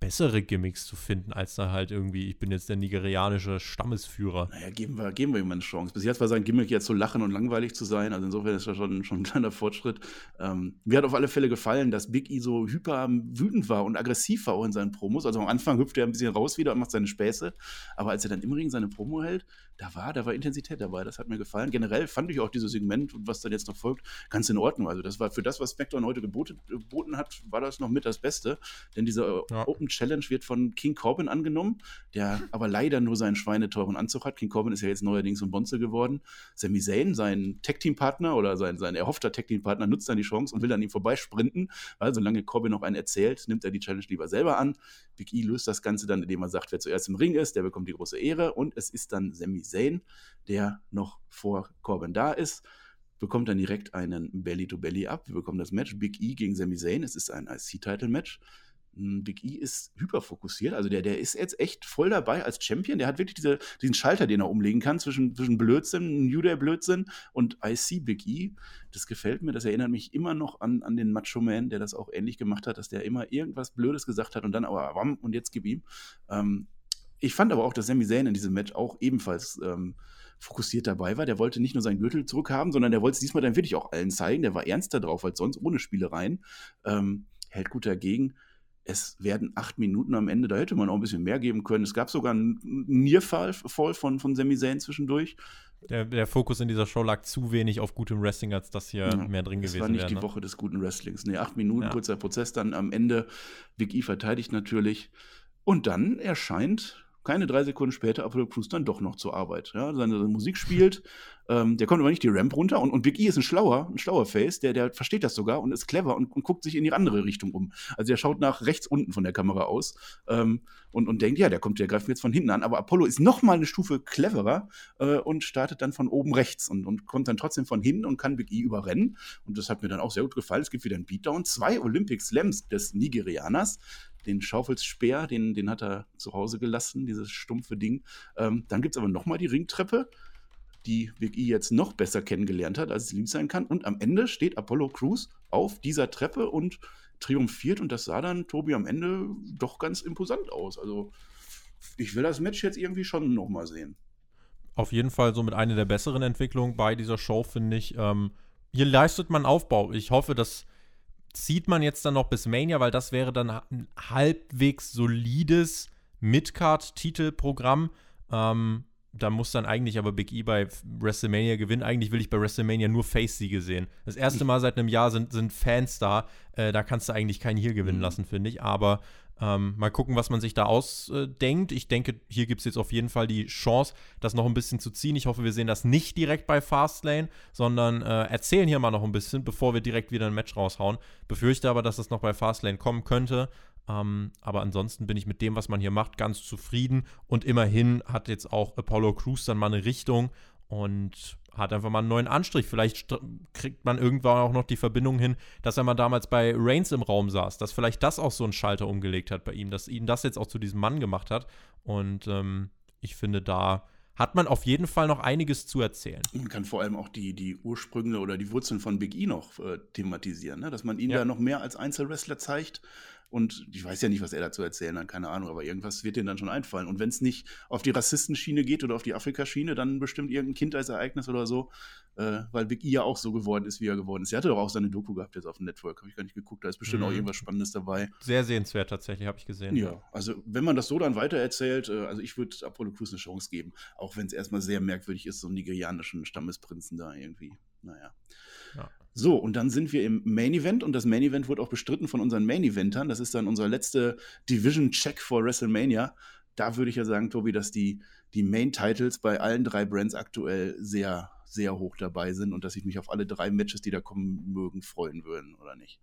B: bessere Gimmicks zu finden, als da halt irgendwie, ich bin jetzt der nigerianische Stammesführer.
A: Naja, geben wir, geben wir ihm eine Chance. Bis jetzt war sein Gimmick jetzt so lachen und langweilig zu sein. Also insofern ist das schon, schon ein kleiner Fortschritt. Ähm, mir hat auf alle Fälle gefallen, dass Big E so hyper wütend war und aggressiv war auch in seinen Promos. Also am Anfang hüpft er ein bisschen raus wieder und macht seine Späße. Aber als er dann im Ring seine Promo hält, da war, da war Intensität dabei. Das hat mir gefallen. Generell fand ich auch dieses Segment und was dann jetzt noch folgt, ganz in Ordnung. Also das war für das, was SmackDown heute geboten, geboten hat, war das noch mit das Beste. Denn diese ja. Open Challenge wird von King Corbin angenommen, der aber leider nur seinen schweineteuren Anzug hat. King Corbin ist ja jetzt neuerdings ein Bonze geworden. Sami Zayn, sein Tag-Team-Partner oder sein, sein erhoffter Tag-Team-Partner, nutzt dann die Chance und will an ihm vorbeisprinten, weil solange Corbin noch einen erzählt, nimmt er die Challenge lieber selber an. Big E löst das Ganze dann, indem er sagt, wer zuerst im Ring ist, der bekommt die große Ehre und es ist dann Sami Zayn, der noch vor Corbin da ist bekommt dann direkt einen Belly-to-Belly ab. Wir bekommen das Match Big E gegen Sami Zayn. Es ist ein IC-Title-Match. Hm, Big E ist hyperfokussiert, also der, der ist jetzt echt voll dabei als Champion. Der hat wirklich diese, diesen Schalter, den er umlegen kann zwischen, zwischen Blödsinn, New Day Blödsinn und IC Big E. Das gefällt mir, das erinnert mich immer noch an, an den Macho Man, der das auch ähnlich gemacht hat, dass der immer irgendwas Blödes gesagt hat und dann aber wam und jetzt gib ihm. Ähm, ich fand aber auch, dass Sami Zayn in diesem Match auch ebenfalls ähm, fokussiert dabei war. Der wollte nicht nur seinen Gürtel zurückhaben, sondern der wollte es diesmal dann wirklich auch allen zeigen. Der war ernster drauf als sonst, ohne Spielereien. Ähm, hält gut dagegen es werden acht Minuten am Ende, da hätte man auch ein bisschen mehr geben können. Es gab sogar einen Nearfall von, von Sami Zayn zwischendurch.
B: Der, der, Fokus in dieser Show lag zu wenig auf gutem Wrestling, als dass hier ja, mehr drin gewesen wäre. Das war nicht
A: wär, die
B: ne?
A: Woche des guten Wrestlings. Nee, acht Minuten, ja. kurzer Prozess, dann am Ende. Big E verteidigt natürlich. Und dann erscheint keine drei Sekunden später Apollo Crews dann doch noch zur Arbeit. Ja, seine, seine Musik spielt, ähm, der kommt aber nicht die Ramp runter und, und Big E ist ein schlauer, ein schlauer Face, der, der versteht das sogar und ist clever und, und guckt sich in die andere Richtung um. Also er schaut nach rechts unten von der Kamera aus ähm, und, und denkt, ja, der kommt, der greift mir jetzt von hinten an. Aber Apollo ist noch mal eine Stufe cleverer äh, und startet dann von oben rechts und, und kommt dann trotzdem von hinten und kann Big E überrennen. Und das hat mir dann auch sehr gut gefallen. Es gibt wieder einen Beatdown. Zwei Olympic Slams des Nigerianers den Schaufelspeer, den, den hat er zu Hause gelassen, dieses stumpfe Ding. Ähm, dann gibt es aber nochmal die Ringtreppe, die Big E jetzt noch besser kennengelernt hat, als es lieb sein kann. Und am Ende steht Apollo Crews auf dieser Treppe und triumphiert. Und das sah dann, Tobi, am Ende doch ganz imposant aus. Also ich will das Match jetzt irgendwie schon nochmal sehen.
B: Auf jeden Fall so mit einer der besseren Entwicklungen bei dieser Show, finde ich. Ähm, hier leistet man Aufbau. Ich hoffe, dass zieht man jetzt dann noch bis Mania, weil das wäre dann ein halbwegs solides Midcard-Titelprogramm. Ähm, da muss dann eigentlich aber Big E bei WrestleMania gewinnen. Eigentlich will ich bei WrestleMania nur Face-Siege sehen. Das erste Mal seit einem Jahr sind, sind Fans da. Äh, da kannst du eigentlich keinen hier gewinnen mhm. lassen, finde ich. Aber ähm, mal gucken, was man sich da ausdenkt. ich denke, hier gibt es jetzt auf jeden Fall die Chance, das noch ein bisschen zu ziehen. Ich hoffe, wir sehen das nicht direkt bei Fastlane, sondern äh, erzählen hier mal noch ein bisschen, bevor wir direkt wieder ein Match raushauen. Befürchte aber, dass das noch bei Fastlane kommen könnte. Ähm, aber ansonsten bin ich mit dem, was man hier macht, ganz zufrieden. Und immerhin hat jetzt auch Apollo Crews dann mal eine Richtung und hat einfach mal einen neuen Anstrich. Vielleicht kriegt man irgendwann auch noch die Verbindung hin, dass er mal damals bei Reigns im Raum saß, dass vielleicht das auch so einen Schalter umgelegt hat bei ihm, dass ihn das jetzt auch zu diesem Mann gemacht hat. Und ähm, ich finde, da hat man auf jeden Fall noch einiges zu erzählen.
A: Man kann vor allem auch die, die Ursprünge oder die Wurzeln von Big E noch äh, thematisieren, ne? dass man ihn ja. da noch mehr als Einzelwrestler zeigt und ich weiß ja nicht, was er dazu erzählen hat, keine Ahnung, aber irgendwas wird denen dann schon einfallen. Und wenn es nicht auf die Rassistenschiene geht oder auf die Afrika-Schiene, dann bestimmt irgendein Kindheitsereignis oder so, äh, weil Big E ja auch so geworden ist, wie er geworden ist. Er hatte doch auch seine Doku gehabt jetzt auf dem Network, habe ich gar nicht geguckt, da ist bestimmt mhm. auch irgendwas Spannendes dabei.
B: Sehr sehenswert tatsächlich, habe ich gesehen.
A: Ja, also wenn man das so dann weitererzählt, äh, also ich würde Apollo Crews eine Chance geben, auch wenn es erstmal sehr merkwürdig ist, so einen nigerianischen Stammesprinzen da irgendwie. Naja. Ja. So, und dann sind wir im Main Event und das Main Event wird auch bestritten von unseren Main Eventern. Das ist dann unser letzter Division-Check vor WrestleMania. Da würde ich ja sagen, Tobi, dass die, die Main-Titles bei allen drei Brands aktuell sehr, sehr hoch dabei sind und dass ich mich auf alle drei Matches, die da kommen mögen, freuen würden, oder nicht?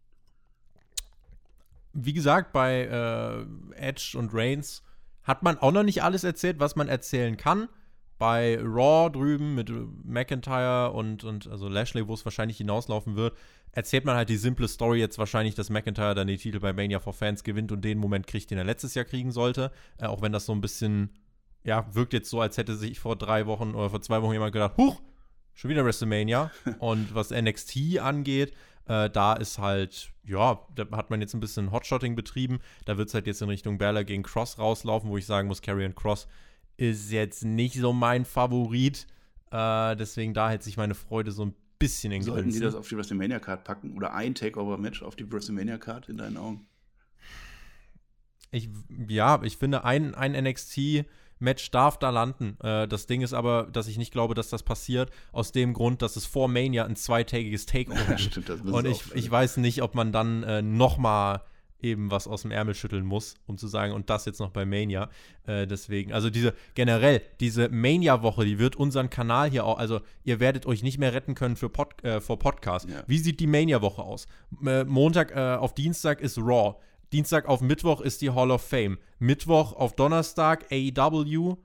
B: Wie gesagt, bei äh, Edge und Reigns hat man auch noch nicht alles erzählt, was man erzählen kann bei Raw drüben mit McIntyre und, und also Lashley, wo es wahrscheinlich hinauslaufen wird, erzählt man halt die simple Story jetzt wahrscheinlich, dass McIntyre dann die Titel bei Mania for Fans gewinnt und den Moment kriegt, den er letztes Jahr kriegen sollte. Äh, auch wenn das so ein bisschen, ja, wirkt jetzt so, als hätte sich vor drei Wochen oder vor zwei Wochen jemand gedacht, huch, schon wieder WrestleMania. <laughs> und was NXT angeht, äh, da ist halt, ja, da hat man jetzt ein bisschen Hotshotting betrieben. Da wird es halt jetzt in Richtung Bella gegen Cross rauslaufen, wo ich sagen muss, Carrion Cross ist jetzt nicht so mein Favorit. Äh, deswegen da hält sich meine Freude so ein bisschen in
A: Grenzen. Sollten die das auf die WrestleMania-Card packen oder ein Takeover-Match auf die WrestleMania-Card in deinen Augen?
B: Ich, ja, ich finde, ein, ein NXT-Match darf da landen. Äh, das Ding ist aber, dass ich nicht glaube, dass das passiert, aus dem Grund, dass es vor Mania ein zweitägiges Takeover. <laughs> Stimmt, das Und ich, ich weiß nicht, ob man dann äh, noch mal eben was aus dem Ärmel schütteln muss, um zu sagen, und das jetzt noch bei Mania. Äh, deswegen, also diese generell, diese Mania-Woche, die wird unseren Kanal hier auch, also ihr werdet euch nicht mehr retten können für Pod, äh, vor Podcast. Ja. Wie sieht die Mania-Woche aus? Äh, Montag äh, auf Dienstag ist Raw. Dienstag auf Mittwoch ist die Hall of Fame. Mittwoch auf Donnerstag AEW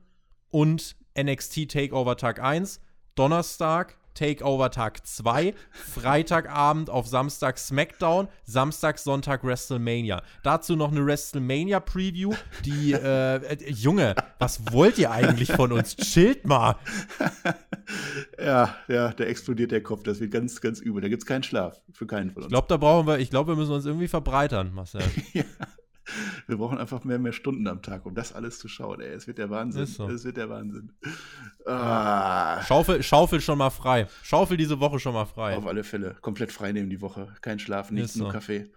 B: und NXT Takeover Tag 1. Donnerstag Takeover Tag 2, Freitagabend auf Samstag SmackDown, Samstag, Sonntag WrestleMania. Dazu noch eine WrestleMania Preview, die, äh, äh, Junge, was wollt ihr eigentlich von uns? Chillt mal. <laughs>
A: ja, ja, da explodiert der Kopf, das wird ganz, ganz übel. Da gibt es keinen Schlaf für keinen von uns.
B: Ich glaube, da brauchen wir, ich glaube, wir müssen uns irgendwie verbreitern, Marcel. <laughs> ja. <laughs>
A: Wir brauchen einfach mehr, mehr Stunden am Tag, um das alles zu schauen. Ey, es wird der Wahnsinn. So. Es wird der Wahnsinn.
B: Ah. Schaufel, Schaufel schon mal frei. Schaufel diese Woche schon mal frei.
A: Auf alle Fälle. Komplett frei nehmen die Woche. Kein Schlaf, nichts, so. nur Kaffee.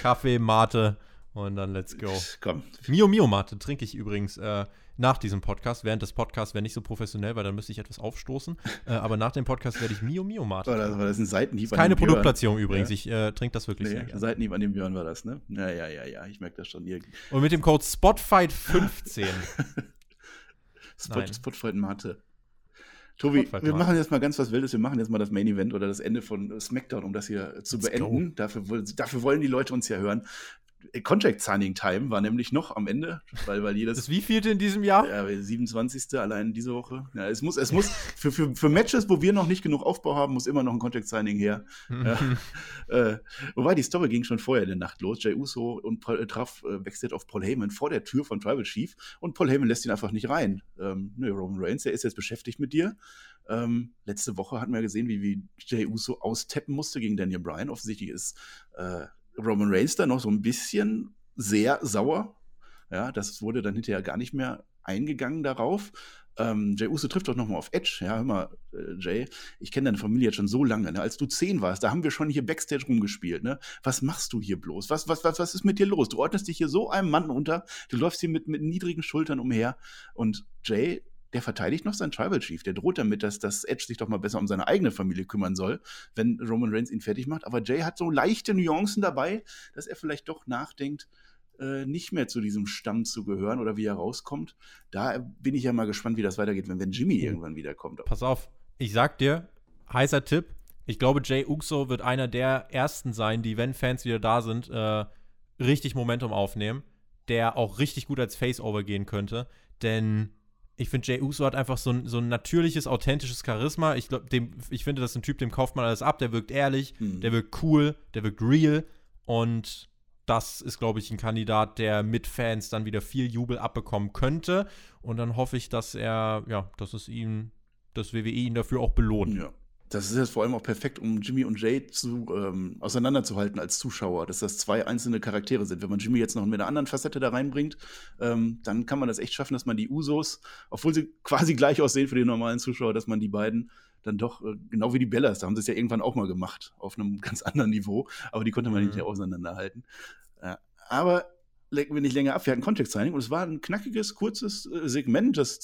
B: Kaffee, Mate und dann let's go. Komm. Mio Mio Mate trinke ich übrigens. Äh, nach diesem Podcast. Während des Podcasts wäre nicht so professionell, weil dann müsste ich etwas aufstoßen. <laughs> äh, aber nach dem Podcast werde ich Mio Mio Mate.
A: War das, war das ein Seitenhieb?
B: Das keine Produktplatzierung übrigens. Ja. Ich äh, trinke das wirklich nee, sehr
A: gerne. Seitenhieb an dem Björn war das, ne? Ja, ja, ja, ja. Ich merke das schon. Hier.
B: Und mit dem Code SPOTFIGHT15. <laughs>
A: Spot, Spotfight Mate. Tobi, wir machen jetzt mal ganz was Wildes. Wir machen jetzt mal das Main Event oder das Ende von SmackDown, um das hier zu Let's beenden. Dafür, dafür, wollen die Leute uns ja hören. Contract Signing Time war nämlich noch am Ende, weil, weil jedes.
B: Das wie vielte in diesem Jahr?
A: Ja, 27. allein diese Woche. Ja, es muss, es muss <laughs> für, für, für Matches, wo wir noch nicht genug Aufbau haben, muss immer noch ein Contract Signing her. ja, äh, wobei die Story ging schon vorher in der Nacht los. Jay Uso und Paul, äh, traf äh, Backstage auf Paul Heyman vor der Tür von Tribal Chief und Paul Heyman lässt ihn einfach nicht rein. Ähm, ne, Roman Reigns, der ist jetzt beschäftigt mit dir. Ähm, letzte Woche hatten wir gesehen, wie, wie Jay Uso austeppen musste gegen Daniel Bryan. Offensichtlich ist äh, Roman Reigns da noch so ein bisschen sehr sauer. Ja, das wurde dann hinterher gar nicht mehr eingegangen darauf. Ähm, Jay Uso trifft doch nochmal auf Edge. Ja, hör mal, äh, Jay, ich kenne deine Familie jetzt schon so lange. Ne? Als du zehn warst, da haben wir schon hier Backstage rumgespielt. Ne? Was machst du hier bloß? Was, was, was, was ist mit dir los? Du ordnest dich hier so einem Mann unter. Du läufst hier mit, mit niedrigen Schultern umher. Und Jay der verteidigt noch seinen Tribal Chief. Der droht damit, dass, dass Edge sich doch mal besser um seine eigene Familie kümmern soll, wenn Roman Reigns ihn fertig macht. Aber Jay hat so leichte Nuancen dabei, dass er vielleicht doch nachdenkt, äh, nicht mehr zu diesem Stamm zu gehören oder wie er rauskommt. Da bin ich ja mal gespannt, wie das weitergeht, wenn, wenn Jimmy mhm. irgendwann wiederkommt.
B: Pass auf, ich sag dir, heißer Tipp. Ich glaube, Jay Uxo wird einer der ersten sein, die, wenn Fans wieder da sind, äh, richtig Momentum aufnehmen, der auch richtig gut als Face-Over gehen könnte. Denn ich finde, Jay Uso hat einfach so ein, so ein natürliches, authentisches Charisma. Ich, glaub, dem, ich finde, das ist ein Typ, dem kauft man alles ab. Der wirkt ehrlich, mhm. der wirkt cool, der wirkt real. Und das ist, glaube ich, ein Kandidat, der mit Fans dann wieder viel Jubel abbekommen könnte. Und dann hoffe ich, dass er, ja, dass es ihm, das WWE ihn dafür auch belohnt.
A: Ja. Das ist jetzt vor allem auch perfekt, um Jimmy und Jay zu, ähm, auseinanderzuhalten als Zuschauer, dass das zwei einzelne Charaktere sind. Wenn man Jimmy jetzt noch mit einer anderen Facette da reinbringt, ähm, dann kann man das echt schaffen, dass man die Usos, obwohl sie quasi gleich aussehen für den normalen Zuschauer, dass man die beiden dann doch, äh, genau wie die Bellas, da haben sie es ja irgendwann auch mal gemacht, auf einem <laughs> ganz anderen Niveau, aber die konnte man mhm. nicht auseinanderhalten. Äh, aber lecken wir nicht länger ab, wir hatten Context-Signing und es war ein knackiges, kurzes äh, Segment, das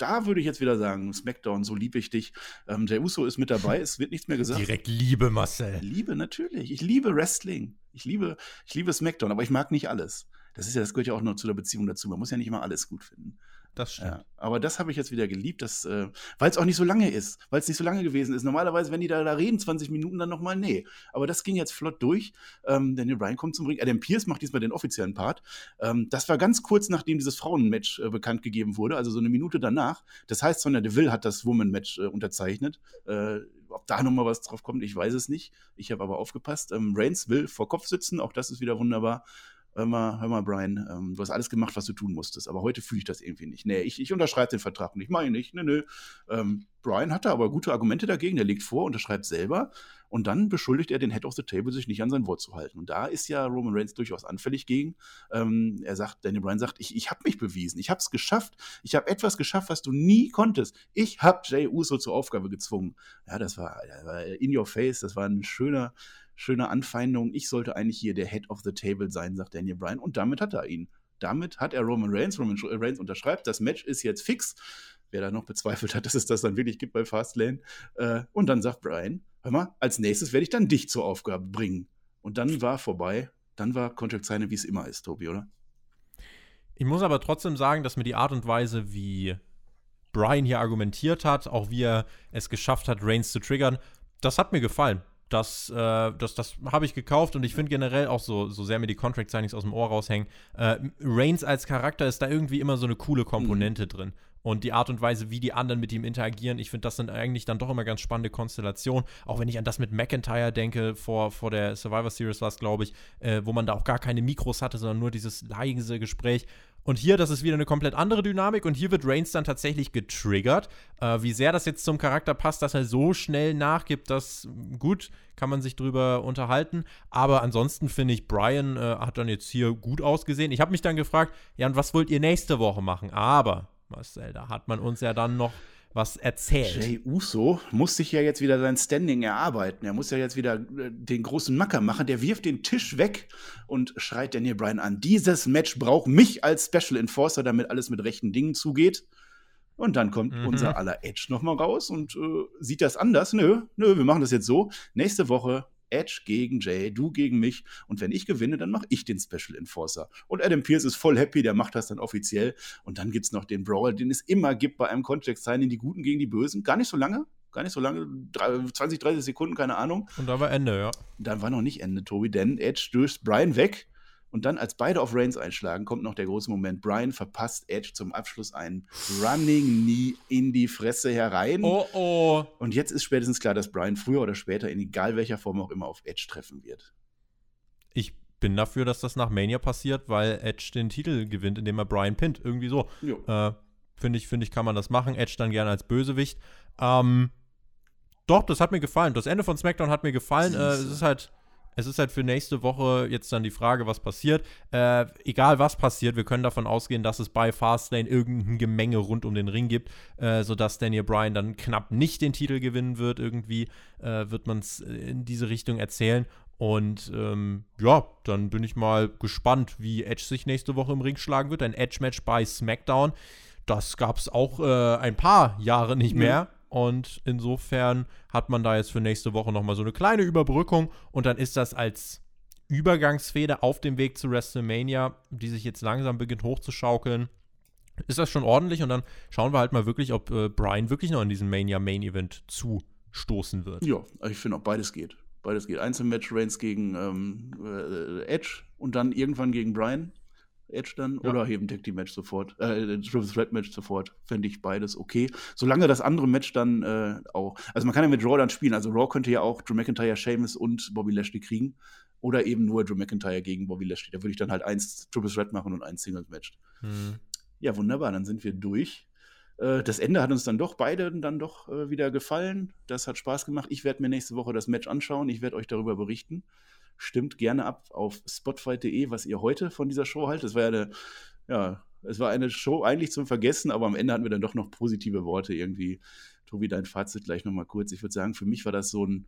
A: da würde ich jetzt wieder sagen, SmackDown, so liebe ich dich. Ähm, der Uso ist mit dabei, es wird nichts mehr gesagt.
B: Direkt Liebe, Marcel.
A: Liebe, natürlich. Ich liebe Wrestling. Ich liebe, ich liebe SmackDown, aber ich mag nicht alles. Das ist ja, das gehört ja auch noch zu der Beziehung dazu. Man muss ja nicht immer alles gut finden.
B: Das stimmt. Ja,
A: aber das habe ich jetzt wieder geliebt, äh, weil es auch nicht so lange ist, weil es nicht so lange gewesen ist. Normalerweise, wenn die da, da reden, 20 Minuten, dann nochmal, nee. Aber das ging jetzt flott durch. Ähm, Daniel Bryan kommt zum Ring. Adam Pierce macht diesmal den offiziellen Part. Ähm, das war ganz kurz, nachdem dieses Frauenmatch äh, bekannt gegeben wurde, also so eine Minute danach. Das heißt, Sonja Deville hat das Woman-Match äh, unterzeichnet. Äh, ob da nochmal was drauf kommt, ich weiß es nicht. Ich habe aber aufgepasst. Ähm, Reigns will vor Kopf sitzen, auch das ist wieder wunderbar hör mal, hör mal, Brian, ähm, du hast alles gemacht, was du tun musstest, aber heute fühle ich das irgendwie nicht. Nee, ich, ich unterschreibe den Vertrag nicht, meine ich, nee, nee. Ähm, Brian hatte aber gute Argumente dagegen, der legt vor, unterschreibt selber und dann beschuldigt er den Head of the Table, sich nicht an sein Wort zu halten. Und da ist ja Roman Reigns durchaus anfällig gegen. Ähm, er sagt, Daniel Bryan sagt, ich, ich habe mich bewiesen, ich habe es geschafft, ich habe etwas geschafft, was du nie konntest. Ich habe Jay Uso zur Aufgabe gezwungen. Ja, das war, das war in your face, das war ein schöner, schöne Anfeindung. Ich sollte eigentlich hier der Head of the Table sein, sagt Daniel Bryan. Und damit hat er ihn. Damit hat er Roman Reigns. Roman Reigns unterschreibt, das Match ist jetzt fix. Wer da noch bezweifelt hat, <laughs> dass es das dann wirklich gibt bei Fastlane. Äh, und dann sagt Bryan, hör mal, als nächstes werde ich dann dich zur Aufgabe bringen. Und dann war vorbei. Dann war Contract Signing, wie es immer ist, Tobi, oder?
B: Ich muss aber trotzdem sagen, dass mir die Art und Weise, wie Brian hier argumentiert hat, auch wie er es geschafft hat, Reigns zu triggern, das hat mir gefallen das, äh, das, das habe ich gekauft und ich finde generell auch so, so sehr mir die Contract-Signings aus dem Ohr raushängen. Äh, Reigns als Charakter ist da irgendwie immer so eine coole Komponente mhm. drin. Und die Art und Weise, wie die anderen mit ihm interagieren, ich finde, das sind eigentlich dann doch immer ganz spannende Konstellationen. Auch wenn ich an das mit McIntyre denke, vor, vor der Survivor Series war es, glaube ich, äh, wo man da auch gar keine Mikros hatte, sondern nur dieses leise Gespräch. Und hier, das ist wieder eine komplett andere Dynamik und hier wird Reigns dann tatsächlich getriggert. Äh, wie sehr das jetzt zum Charakter passt, dass er so schnell nachgibt, das gut, kann man sich drüber unterhalten. Aber ansonsten finde ich, Brian äh, hat dann jetzt hier gut ausgesehen. Ich habe mich dann gefragt, ja, und was wollt ihr nächste Woche machen? Aber, Marcel, da hat man uns ja dann noch was erzählt.
A: Jay Uso muss sich ja jetzt wieder sein Standing erarbeiten. Er muss ja jetzt wieder äh, den großen Macker machen. Der wirft den Tisch weg und schreit Daniel Bryan an. Dieses Match braucht mich als Special Enforcer, damit alles mit rechten Dingen zugeht. Und dann kommt mhm. unser aller Edge nochmal raus und äh, sieht das anders. Nö, nö, wir machen das jetzt so. Nächste Woche Edge gegen Jay, du gegen mich. Und wenn ich gewinne, dann mache ich den Special Enforcer. Und Adam Pierce ist voll happy, der macht das dann offiziell. Und dann gibt es noch den Brawl, den es immer gibt bei einem Contract Signing, die Guten gegen die Bösen. Gar nicht so lange, gar nicht so lange, 20, 30 Sekunden, keine Ahnung.
B: Und da war Ende, ja.
A: Dann war noch nicht Ende, Tobi, denn Edge stößt Brian weg und dann, als beide auf Reigns einschlagen, kommt noch der große Moment. Brian verpasst Edge zum Abschluss einen Running Knee in die Fresse herein.
B: Oh oh.
A: Und jetzt ist spätestens klar, dass Brian früher oder später, in egal welcher Form auch immer, auf Edge treffen wird.
B: Ich bin dafür, dass das nach Mania passiert, weil Edge den Titel gewinnt, indem er Brian pinnt. Irgendwie so. Äh, Finde ich, find ich, kann man das machen. Edge dann gerne als Bösewicht. Ähm, doch, das hat mir gefallen. Das Ende von SmackDown hat mir gefallen. Äh, es ist halt es ist halt für nächste Woche jetzt dann die Frage, was passiert. Äh, egal was passiert, wir können davon ausgehen, dass es bei Fastlane irgendein Gemenge rund um den Ring gibt, äh, sodass Daniel Bryan dann knapp nicht den Titel gewinnen wird. Irgendwie äh, wird man es in diese Richtung erzählen. Und ähm, ja, dann bin ich mal gespannt, wie Edge sich nächste Woche im Ring schlagen wird. Ein Edge-Match bei SmackDown. Das gab es auch äh, ein paar Jahre nicht mehr. Und insofern hat man da jetzt für nächste Woche nochmal so eine kleine Überbrückung und dann ist das als Übergangsfeder auf dem Weg zu WrestleMania, die sich jetzt langsam beginnt hochzuschaukeln, ist das schon ordentlich und dann schauen wir halt mal wirklich, ob äh, Brian wirklich noch in diesen Mania Main Event zustoßen wird.
A: Ja, ich finde auch beides geht. Beides geht. Einzelmatch Reigns gegen ähm, äh, Edge und dann irgendwann gegen Brian. Edge dann ja. oder eben Tag Team Match sofort, äh, Triple Threat Match sofort, fände ich beides okay. Solange das andere Match dann äh, auch, also man kann ja mit Raw dann spielen, also Raw könnte ja auch Drew McIntyre, Sheamus und Bobby Lashley kriegen. Oder eben nur Drew McIntyre gegen Bobby Lashley. Da würde ich dann halt eins Triple Threat machen und eins Singles Match. Hm. Ja, wunderbar, dann sind wir durch. Äh, das Ende hat uns dann doch beide dann doch äh, wieder gefallen. Das hat Spaß gemacht. Ich werde mir nächste Woche das Match anschauen. Ich werde euch darüber berichten. Stimmt gerne ab auf spotfight.de, was ihr heute von dieser Show haltet. Das war ja eine, ja, es war eine Show eigentlich zum Vergessen, aber am Ende hatten wir dann doch noch positive Worte irgendwie. Tobi, dein Fazit gleich nochmal kurz. Ich würde sagen, für mich war das so ein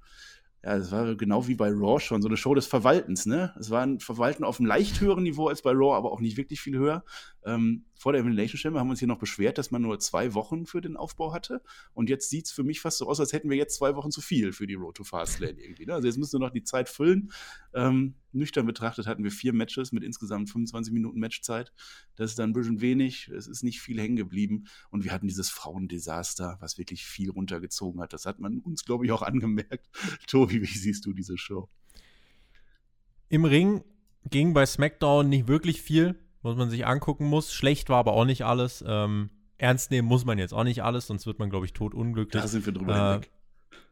A: ja, es war genau wie bei Raw schon, so eine Show des Verwaltens, ne? Es war ein Verwalten auf einem leicht höheren Niveau als bei Raw, aber auch nicht wirklich viel höher. Ähm, vor der Elimination Chamber haben wir uns hier noch beschwert, dass man nur zwei Wochen für den Aufbau hatte. Und jetzt sieht es für mich fast so aus, als hätten wir jetzt zwei Wochen zu viel für die Road to Fastlane irgendwie. Ne? Also jetzt müssen wir noch die Zeit füllen. Ähm, nüchtern betrachtet hatten wir vier Matches mit insgesamt 25 Minuten Matchzeit. Das ist dann ein bisschen wenig. Es ist nicht viel hängen geblieben. Und wir hatten dieses Frauendesaster, was wirklich viel runtergezogen hat. Das hat man uns, glaube ich, auch angemerkt. <laughs> Tobi, wie siehst du diese Show?
B: Im Ring ging bei SmackDown nicht wirklich viel, was man sich angucken muss. Schlecht war aber auch nicht alles. Ähm, ernst nehmen muss man jetzt auch nicht alles, sonst wird man, glaube ich, tot unglücklich.
A: Da sind wir drüber äh, hinweg.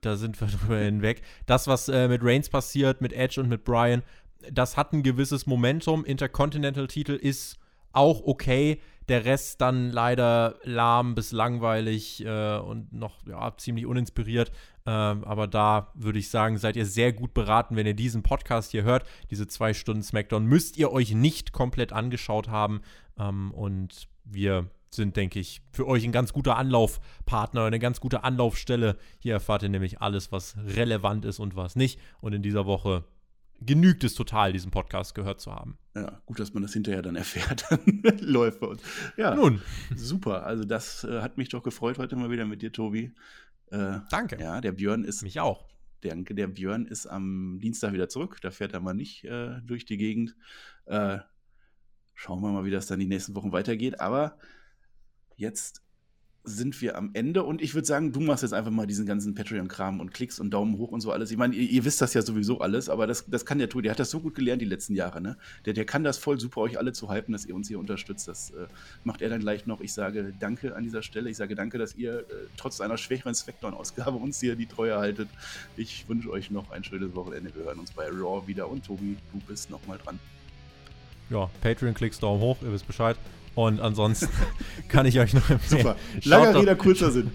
B: Da sind wir <laughs> drüber hinweg. Das, was äh, mit Reigns passiert, mit Edge und mit Brian, das hat ein gewisses Momentum. Intercontinental-Titel ist auch okay. Der Rest dann leider lahm bis langweilig äh, und noch ja, ziemlich uninspiriert. Äh, aber da würde ich sagen, seid ihr sehr gut beraten, wenn ihr diesen Podcast hier hört. Diese zwei Stunden SmackDown müsst ihr euch nicht komplett angeschaut haben. Ähm, und wir sind, denke ich, für euch ein ganz guter Anlaufpartner, eine ganz gute Anlaufstelle. Hier erfahrt ihr nämlich alles, was relevant ist und was nicht. Und in dieser Woche genügt es total, diesen Podcast gehört zu haben.
A: Ja, gut, dass man das hinterher dann erfährt. <laughs> Läuft bei uns. Ja, Nun. super. Also, das äh, hat mich doch gefreut heute mal wieder mit dir, Tobi.
B: Äh, Danke.
A: Ja, der Björn ist.
B: Mich auch.
A: Danke, der Björn ist am Dienstag wieder zurück. Da fährt er mal nicht äh, durch die Gegend. Äh, schauen wir mal, wie das dann die nächsten Wochen weitergeht. Aber jetzt sind wir am Ende und ich würde sagen, du machst jetzt einfach mal diesen ganzen Patreon-Kram und Klicks und Daumen hoch und so alles. Ich meine, ihr, ihr, wisst das ja sowieso alles, aber das, das kann der tun. Der hat das so gut gelernt die letzten Jahre, ne? Der, der kann das voll super, euch alle zu hypen, dass ihr uns hier unterstützt. Das äh, macht er dann gleich noch. Ich sage danke an dieser Stelle. Ich sage danke, dass ihr äh, trotz einer schwächeren Spectron-Ausgabe uns hier die Treue haltet. Ich wünsche euch noch ein schönes Wochenende. Wir hören uns bei Raw wieder und Tobi, du bist nochmal dran.
B: Ja, Patreon-Klicks, Daumen hoch, ihr wisst Bescheid. Und ansonsten <laughs> kann ich euch noch empfehlen. Super.
A: Langer Rede, kurzer Sinn.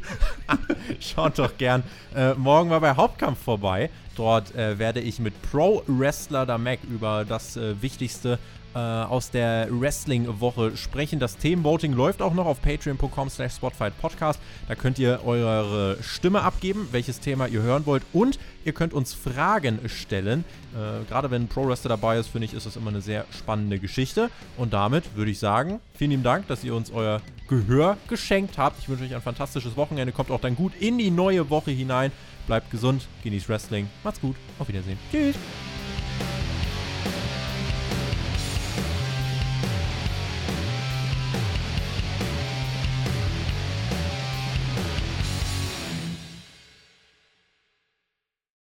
A: <laughs>
B: Schaut doch gern äh, morgen mal bei Hauptkampf vorbei. Dort äh, werde ich mit Pro Wrestler da Mac über das äh, Wichtigste äh, aus der Wrestling-Woche sprechen. Das Themenvoting läuft auch noch auf patreon.com slash spotfightpodcast. Da könnt ihr eure Stimme abgeben, welches Thema ihr hören wollt und ihr könnt uns Fragen stellen. Äh, Gerade wenn ein Pro-Wrestler dabei ist, finde ich, ist das immer eine sehr spannende Geschichte. Und damit würde ich sagen, vielen lieben Dank, dass ihr uns euer Gehör geschenkt habt. Ich wünsche euch ein fantastisches Wochenende. Kommt auch dann gut in die neue Woche hinein. Bleibt gesund, genießt Wrestling. Macht's gut. Auf Wiedersehen. Tschüss.